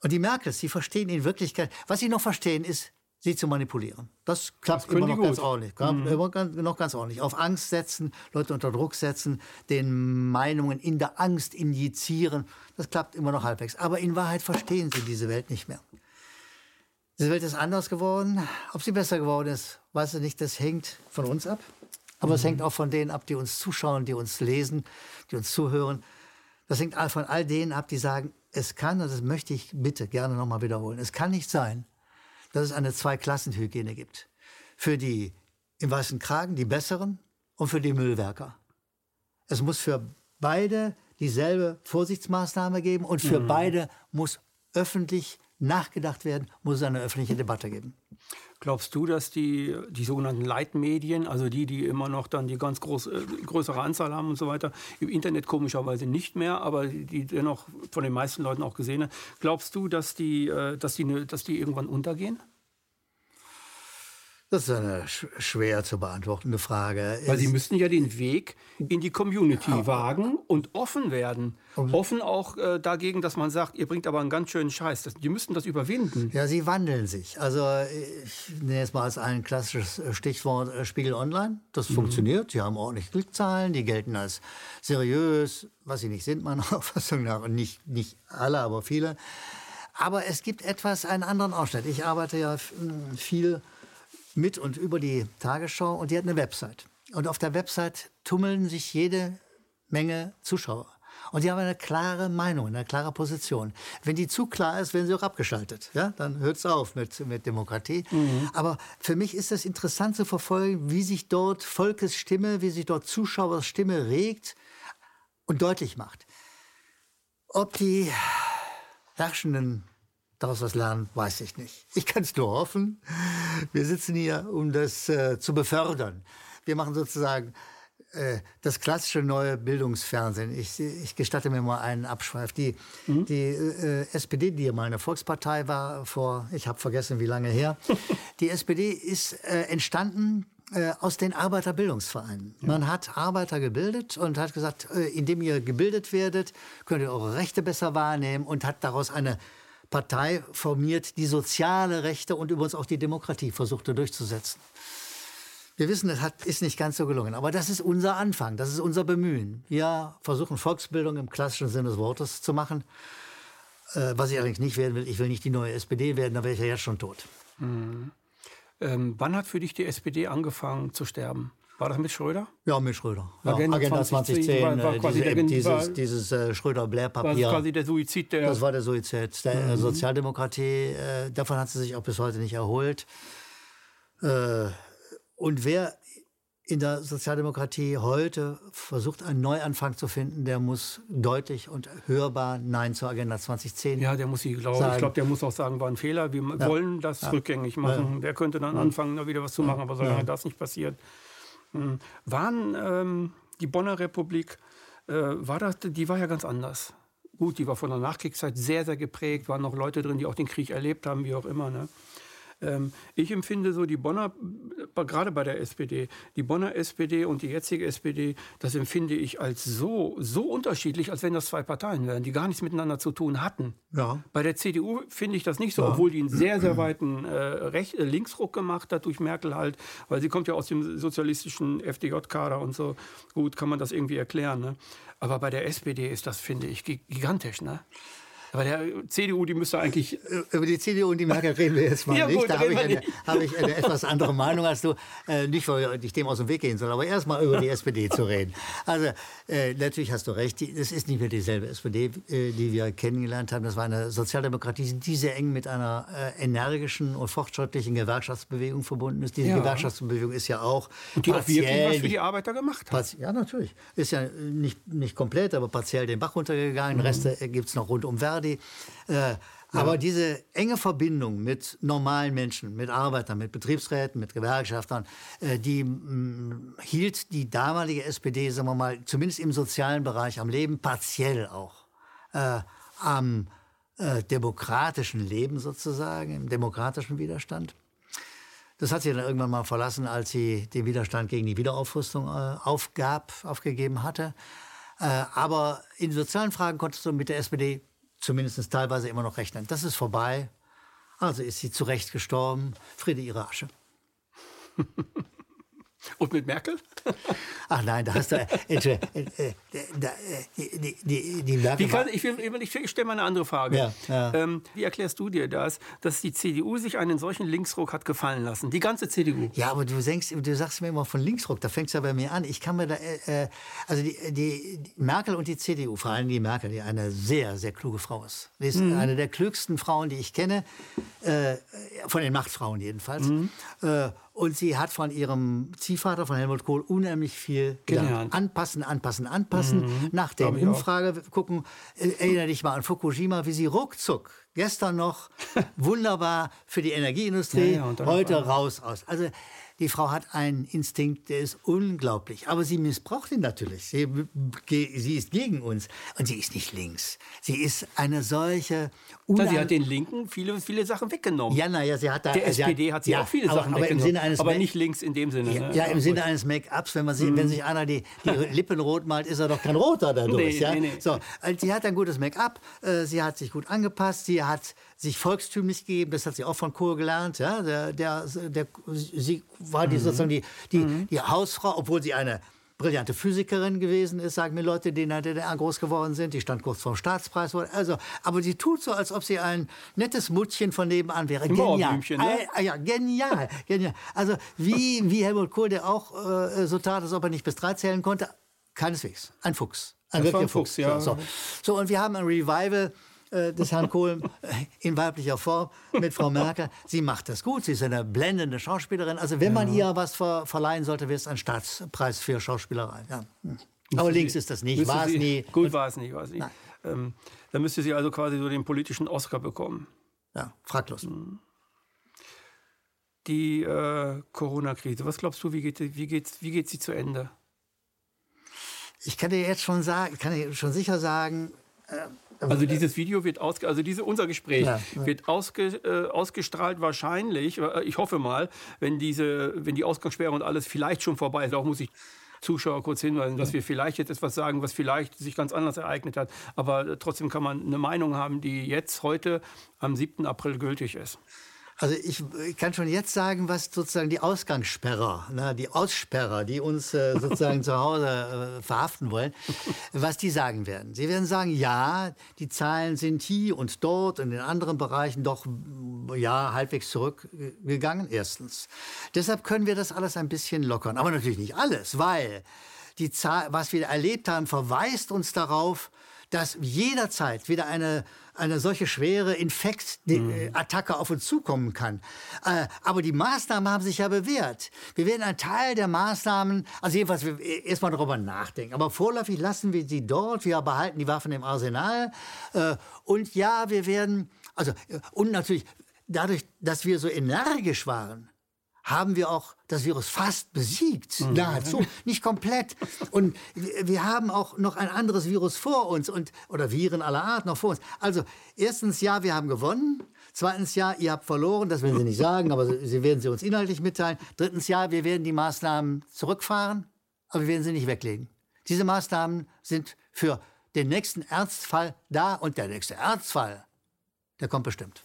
Und die Merkels, die verstehen in Wirklichkeit, was sie noch verstehen, ist sie zu manipulieren. Das klappt das immer noch ganz ordentlich. Mhm. Immer ganz, noch ganz ordentlich. Auf Angst setzen, Leute unter Druck setzen, den Meinungen in der Angst injizieren. Das klappt immer noch halbwegs. Aber in Wahrheit verstehen sie diese Welt nicht mehr. Diese Welt ist anders geworden. Ob sie besser geworden ist, weiß ich nicht. Das hängt von uns ab. Aber mhm. es hängt auch von denen ab, die uns zuschauen, die uns lesen, die uns zuhören. Das hängt von all denen ab, die sagen, es kann, und das möchte ich bitte gerne nochmal wiederholen, es kann nicht sein, dass es eine Zweiklassenhygiene gibt. Für die im weißen Kragen, die Besseren, und für die Müllwerker. Es muss für beide dieselbe Vorsichtsmaßnahme geben und für mhm. beide muss öffentlich nachgedacht werden, muss es eine öffentliche Debatte geben. Glaubst du, dass die, die sogenannten Leitmedien, also die, die immer noch dann die ganz groß, äh, größere Anzahl haben und so weiter, im Internet komischerweise nicht mehr, aber die dennoch von den meisten Leuten auch gesehen, glaubst du, dass die, äh, dass die, dass die irgendwann untergehen? Das ist eine schwer zu beantwortende Frage. Weil Sie müssten ja den Weg in die Community ja. wagen und offen werden. Offen auch äh, dagegen, dass man sagt, ihr bringt aber einen ganz schönen Scheiß. Das, die müssten das überwinden. Ja, sie wandeln sich. Also ich nehme jetzt mal als ein klassisches äh, Stichwort äh, Spiegel Online. Das mhm. funktioniert. Sie haben ordentlich Klickzahlen. Die gelten als seriös, was sie nicht sind, meiner (laughs) Auffassung nach. Und nicht, nicht alle, aber viele. Aber es gibt etwas, einen anderen Ausschnitt. Ich arbeite ja viel mit und über die Tagesschau und die hat eine Website. Und auf der Website tummeln sich jede Menge Zuschauer. Und die haben eine klare Meinung, eine klare Position. Wenn die zu klar ist, werden sie auch abgeschaltet. Ja? Dann hört es auf mit, mit Demokratie. Mhm. Aber für mich ist es interessant zu verfolgen, wie sich dort Volkesstimme, wie sich dort Zuschauerstimme regt und deutlich macht. Ob die herrschenden daraus was lernen, weiß ich nicht. Ich kann es nur hoffen. Wir sitzen hier, um das äh, zu befördern. Wir machen sozusagen äh, das klassische neue Bildungsfernsehen. Ich, ich, gestatte mir mal einen Abschweif. Die, mhm. die äh, SPD, die ja mal eine Volkspartei war, vor, ich habe vergessen, wie lange her, (laughs) die SPD ist äh, entstanden äh, aus den Arbeiterbildungsvereinen. Ja. Man hat Arbeiter gebildet und hat gesagt, äh, indem ihr gebildet werdet, könnt ihr eure Rechte besser wahrnehmen und hat daraus eine Partei formiert, die soziale Rechte und übrigens auch die Demokratie versuchte durchzusetzen. Wir wissen, das hat, ist nicht ganz so gelungen. Aber das ist unser Anfang, das ist unser Bemühen. Wir versuchen Volksbildung im klassischen Sinne des Wortes zu machen. Äh, was ich allerdings nicht werden will, ich will nicht die neue SPD werden, da wäre ich ja jetzt schon tot. Mhm. Ähm, wann hat für dich die SPD angefangen zu sterben? War das mit Schröder? Ja, mit Schröder. Ja, Agenda Agenda, 2010 2010, war- war äh, quasi diese, der- dieses, war- dieses äh, War das Schröder-Blair-Papier. quasi der Suizid der. Das war der Suizid der Mhm. äh, Sozialdemokratie. Äh, davon hat sie sich auch bis heute nicht erholt. Äh, und wer in der Sozialdemokratie heute versucht, einen Neuanfang zu finden, der muss deutlich und hörbar Nein zur Agenda 2010 ja, der muss sie glauben. Ich Sagen. glaube, der muss auch sagen, war ein Fehler. Wir wollen das rückgängig machen. Der könnte dann anfangen, da wieder was zu machen, aber solange das nicht passiert. Mhm. Waren ähm, die Bonner Republik, äh, war das, die war ja ganz anders. Gut, die war von der Nachkriegszeit sehr, sehr geprägt, waren noch Leute drin, die auch den Krieg erlebt haben, wie auch immer. Ne? Ähm, ich empfinde so die Bonner, äh, gerade bei der SPD, die Bonner SPD und die jetzige SPD, das empfinde ich als so, so unterschiedlich, als wenn das zwei Parteien wären, die gar nichts miteinander zu tun hatten. Ja. Bei der CDU finde ich das nicht so, obwohl die einen sehr, sehr weiten äh, Rech äh, Linksruck gemacht hat durch Merkel halt, weil sie kommt ja aus dem sozialistischen FDJ-Kader und so. Gut, kann man das irgendwie erklären. Ne? Aber bei der SPD ist das, finde ich, gi- gigantisch. Ne? Bei der CDU, die müsste eigentlich Über die CDU und die Merkel reden wir jetzt mal Ja, nicht. gut, da habe ich, eine, habe ich eine etwas andere Meinung als du. Äh, nicht, weil ich dem aus dem Weg gehen soll, aber erst mal über die (laughs) SPD zu reden. Also, äh, natürlich hast du recht. Es ist nicht mehr dieselbe SPD, äh, die wir kennengelernt haben. Das war eine Sozialdemokratie, die sehr eng mit einer äh, energischen und fortschrittlichen Gewerkschaftsbewegung verbunden ist. Diese Ja. Gewerkschaftsbewegung ist ja auch und die auch wirklich was für die Arbeiter gemacht hat. Ja, natürlich. Ist ja nicht, nicht komplett, aber partiell den Bach runtergegangen. Reste gibt es noch rund um Verdi. Äh, Aber diese enge Verbindung mit normalen Menschen, mit Arbeitern, mit Betriebsräten, mit Gewerkschaftern, äh, die mh, hielt die damalige SPD, sagen wir mal, zumindest im sozialen Bereich am Leben, partiell auch. Äh, am äh, demokratischen Leben sozusagen, im demokratischen Widerstand. Das hat sie dann irgendwann mal verlassen, als sie den Widerstand gegen die Wiederaufrüstung äh, aufgab, aufgegeben hatte. Äh, aber in sozialen Fragen konntest du mit der SPD zumindest teilweise immer noch rechnen. Das ist vorbei. Also ist sie zu Recht gestorben. Friede ihre Asche. (laughs) Und mit Merkel? (laughs) Ach nein, da hast du. Äh, Entschuldigung, äh, äh, da, äh, die, die, die Merkel Wie war- kann, ich will, ich ich stelle mal eine andere Frage. Ja, ja. Ähm, wie erklärst du dir das, dass die CDU sich einen solchen Linksruck hat gefallen lassen? Die ganze CDU. Ja, aber du, denkst, du sagst mir immer von Linksruck, da fängt es ja bei mir an. Ich kann mir da, äh, also die, die, Merkel und die CDU, vor allem die Merkel, die eine sehr, sehr kluge Frau ist. Die ist eine der klügsten Frauen, die ich kenne, äh, von den Machtfrauen jedenfalls. Äh, und sie hat von ihrem Ziehvater, von Helmut Kohl, unheimlich viel gelernt. Anpassen, anpassen, anpassen. Nach der ich auch. Umfrage gucken, äh, erinnere dich mal an Fukushima, wie sie ruckzuck, gestern noch, (laughs) wunderbar für die Energieindustrie, Ja, ja, heute raus aus. Also die Frau hat einen Instinkt, der ist unglaublich. Aber sie missbraucht ihn natürlich. Sie, sie ist gegen uns. Und sie ist nicht links. Sie ist eine solche... Na, sie hat den Linken viele, viele Sachen weggenommen. ja, naja, sie hat da... der SPD hat sie ja, auch viele aber, Sachen aber im weggenommen. Sinne eines aber nicht links in dem Sinne. Ja, ne? ja, im. Sinne eines Make-ups, wenn, man sie, wenn sich einer die, die Lippen rot malt, ist er doch kein Roter dadurch. Nee, ja? nee, nee. So, also sie hat ein gutes Make-up, äh, sie hat sich gut angepasst, sie hat sich volkstümlich gegeben, das hat sie auch von Kohl gelernt. Ja? Der, der, der, sie war Mhm. die, sozusagen die, die, die Hausfrau, obwohl sie eine brillante Physikerin gewesen ist, sagen mir Leute, die in der DDR groß geworden sind. Die stand kurz vor dem Staatspreis. Also, aber sie tut so, als ob sie ein nettes Muttchen von nebenan wäre. Genial. Ne? Ah, ja, genial, genial. Also wie, wie Helmut Kohl, der auch äh, so tat, als ob er nicht bis drei zählen konnte. Keineswegs. Ein Fuchs. Ein Das ein wirklicher Fuchs, ja. So, so. so, und wir haben ein Revival äh, des Herrn Kohl äh, in weiblicher Form mit Frau Merkel. Sie macht das gut. Sie ist eine blendende Schauspielerin. Also wenn man ihr was ver verleihen sollte, wäre es ein Staatspreis für Schauspielerei. Ja. Hm. Aber links ist das nicht. War es nie. Gut, war es nicht. War es nicht. Ähm, da müsste sie also quasi so den politischen Oscar bekommen. Ja, fraglos. Hm. Die äh, Corona-Krise, was glaubst du, wie geht, wie, geht, wie geht sie zu Ende? Ich kann dir jetzt schon sagen, kann dir schon sicher sagen, Also dieses Video wird ausge also diese, unser Gespräch Ja, ja. wird ausge äh, ausgestrahlt wahrscheinlich, äh, ich hoffe mal, wenn diese, wenn die Ausgangssperre und alles vielleicht schon vorbei ist. Auch muss ich Zuschauer kurz hinweisen, dass wir vielleicht jetzt etwas sagen, was vielleicht sich ganz anders ereignet hat. Aber trotzdem kann man eine Meinung haben, die jetzt heute am 7. April gültig ist. Also ich, ich, kann schon jetzt sagen, was sozusagen die Ausgangssperrer, ne, die Aussperrer, die uns äh, (laughs) sozusagen zu Hause äh, verhaften wollen, was die sagen werden. Sie werden sagen, ja, die Zahlen sind hier und dort und in anderen Bereichen doch ja halbwegs zurückgegangen. Erstens. Deshalb können wir das alles ein bisschen lockern, aber natürlich nicht alles, weil die Zahl, was wir erlebt haben, verweist uns darauf, dass jederzeit wieder eine, eine solche schwere Infektattacke mhm. auf uns zukommen kann. Äh, aber die Maßnahmen haben sich ja bewährt. Wir werden einen Teil der Maßnahmen, also jedenfalls erstmal darüber nachdenken. Aber vorläufig lassen wir sie dort. Wir behalten die Waffen im Arsenal. Äh, und ja, wir werden, also, äh, und natürlich dadurch, dass wir so energisch waren, haben wir auch das Virus fast besiegt, mhm. nahezu, nicht komplett. Und wir haben auch noch ein anderes Virus vor uns und oder Viren aller Art noch vor uns. Also erstens ja, wir haben gewonnen. Zweitens ja, ihr habt verloren. Das werden Sie nicht sagen, aber Sie werden sie uns inhaltlich mitteilen. Drittens ja, wir werden die Maßnahmen zurückfahren, aber wir werden sie nicht weglegen. Diese Maßnahmen sind für den nächsten Ernstfall da und der nächste Ernstfall, der kommt bestimmt.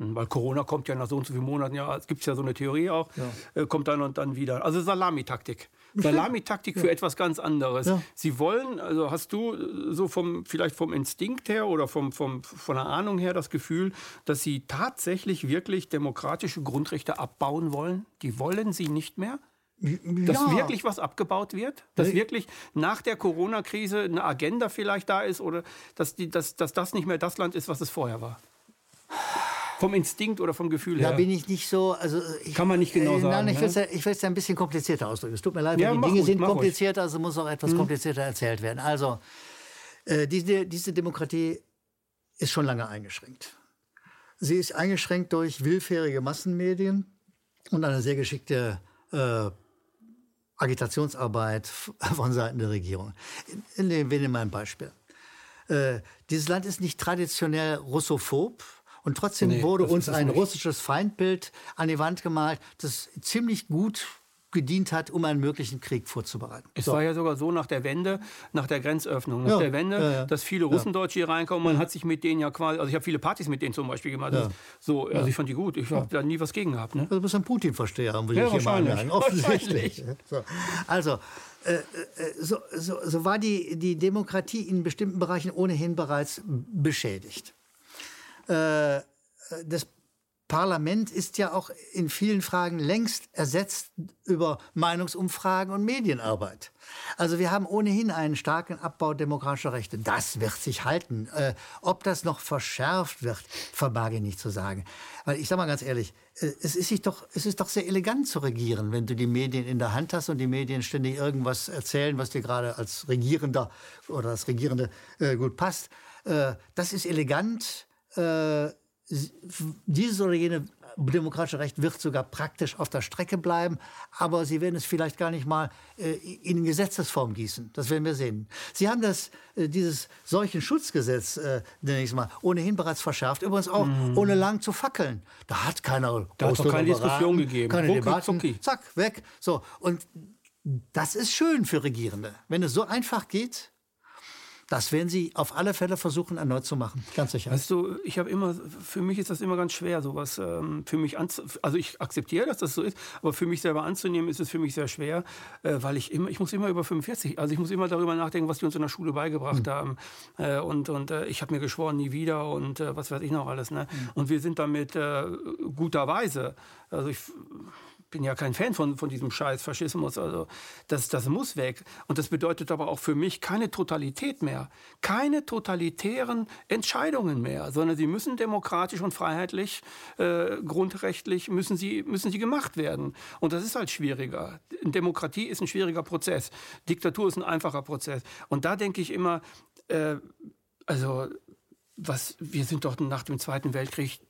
Hm, weil Corona kommt ja nach so und so vielen Monaten, ja, es gibt ja so eine Theorie auch, ja. äh, kommt dann und dann wieder. Also Salamitaktik. (laughs) Salamitaktik ja. für etwas ganz anderes. Ja. Sie wollen, also hast du äh, so vom, vielleicht vom Instinkt her oder vom, vom, von der Ahnung her das Gefühl, dass sie tatsächlich wirklich demokratische Grundrechte abbauen wollen? Die wollen sie nicht mehr? Dass ja. wirklich was abgebaut wird? Dass wirklich nach der Corona-Krise eine Agenda vielleicht da ist oder dass, die, dass, dass das nicht mehr das Land ist, was es vorher war? Vom Instinkt oder vom Gefühl her? Da bin ich nicht so. Also ich, Kann man nicht genau äh, sagen. Nein, ich will es ja, ein bisschen komplizierter ausdrücken. Es tut mir leid, ja, die Dinge ruhig, sind komplizierter, also muss auch etwas hm. komplizierter erzählt werden. Also, äh, diese, diese Demokratie ist schon lange eingeschränkt. Sie ist eingeschränkt durch willfährige Massenmedien und eine sehr geschickte äh, Agitationsarbeit (laughs) von Seiten der Regierung. Nehmen wir mal ein Beispiel. Äh, dieses Land ist nicht traditionell russophob, und trotzdem nee, wurde uns ein nicht. russisches Feindbild an die Wand gemalt, das ziemlich gut gedient hat, um einen möglichen Krieg vorzubereiten. Es so. war ja sogar so nach der Wende, nach der Grenzöffnung, nach ja, der Wende, ja, ja. dass viele Russendeutsche hier reinkommen. Man hat sich mit denen ja quasi, also ich habe viele Partys mit denen zum Beispiel gemacht. So, also ich fand die gut. Ich habe da nie was gegen gehabt. Ne? Also du bist ein Putin-Versteher, muss ja, ich hier mal anmerken. Offensichtlich. (laughs) So. Also, äh, äh, so, so, so war die, die Demokratie in bestimmten Bereichen ohnehin bereits beschädigt. Äh, das Parlament ist ja auch in vielen Fragen längst ersetzt über Meinungsumfragen und Medienarbeit. Also wir haben ohnehin einen starken Abbau demokratischer Rechte. Das wird sich halten. Äh, ob das noch verschärft wird, vermag ich nicht zu sagen. Weil ich sage mal ganz ehrlich, äh, es ist, sich doch, es ist doch sehr elegant zu regieren, wenn du die Medien in der Hand hast und die Medien ständig irgendwas erzählen, was dir gerade als Regierender oder als Regierende äh, gut passt. Äh, das ist elegant äh, dieses oder jene demokratische Recht wird sogar praktisch auf der Strecke bleiben, aber Sie werden es vielleicht gar nicht mal äh, in Gesetzesform gießen. Das werden wir sehen. Sie haben das, äh, dieses Seuchenschutzgesetz, äh, nenne ich es mal, ohnehin bereits verschärft. Übrigens auch mm. ohne lang zu fackeln. Da hat keiner da hat doch keine Diskussion gegeben. Keine Rucki, Debatten. Zucki. Zack, weg. So und das ist schön für Regierende, wenn es so einfach geht das werden Sie auf alle Fälle versuchen, erneut zu machen. Ganz sicher. Weißt du, ich habe immer, für mich ist das immer ganz schwer, sowas ähm, für mich anzu Also ich akzeptiere, dass das so ist, aber für mich selber anzunehmen, ist es für mich sehr schwer, äh, weil ich immer, ich muss immer über 45, also ich muss immer darüber nachdenken, was die uns in der Schule beigebracht mhm. haben. Äh, und und äh, ich habe mir geschworen, nie wieder und äh, was weiß ich noch alles. Ne? Mhm. Und wir sind damit äh, guterweise, also ich bin ja kein Fan von, von diesem Scheiß Faschismus. Also das, das muss weg. Und das bedeutet aber auch für mich keine Totalität mehr. Keine totalitären Entscheidungen mehr, sondern sie müssen demokratisch und freiheitlich, äh, grundrechtlich, müssen sie, müssen sie gemacht werden. Und das ist halt schwieriger. Demokratie ist ein schwieriger Prozess. Diktatur ist ein einfacher Prozess. Und da denke ich immer, äh, also was, wir sind doch nach dem Zweiten Weltkrieg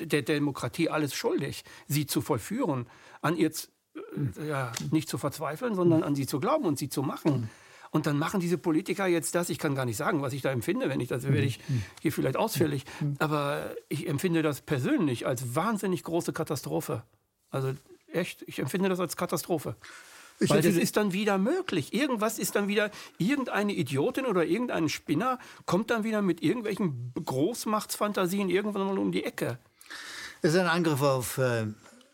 der Demokratie alles schuldig, sie zu vollführen, an ihr äh, ja, nicht zu verzweifeln, sondern an sie zu glauben und sie zu machen. Und dann machen diese Politiker jetzt das. Ich kann gar nicht sagen, was ich da empfinde, wenn ich das werde ich hier vielleicht ausführlich. Aber ich empfinde das persönlich als wahnsinnig große Katastrophe. Also echt, ich empfinde das als Katastrophe. Ich Weil das ist dann wieder möglich. Irgendwas ist dann wieder, irgendeine Idiotin oder irgendein Spinner kommt dann wieder mit irgendwelchen Großmachtsfantasien irgendwann mal um die Ecke. Es ist ein Angriff auf äh,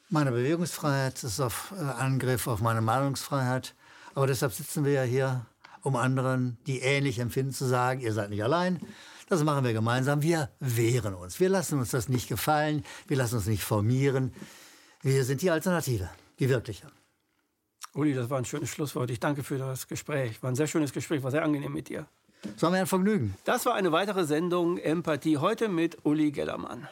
meine Bewegungsfreiheit, es ist ein äh, Angriff auf meine Meinungsfreiheit. Aber deshalb sitzen wir ja hier, um anderen, die ähnlich empfinden, zu sagen, ihr seid nicht allein. Das machen wir gemeinsam. Wir wehren uns. Wir lassen uns das nicht gefallen. Wir lassen uns nicht formieren. Wir sind die Alternative, die wirkliche. Uli, das war ein schönes Schlusswort. Ich danke für das Gespräch. War ein sehr schönes Gespräch, war sehr angenehm mit dir. Es war mir ein Vergnügen. Das war eine weitere Sendung Empathie heute mit Uli Gellermann.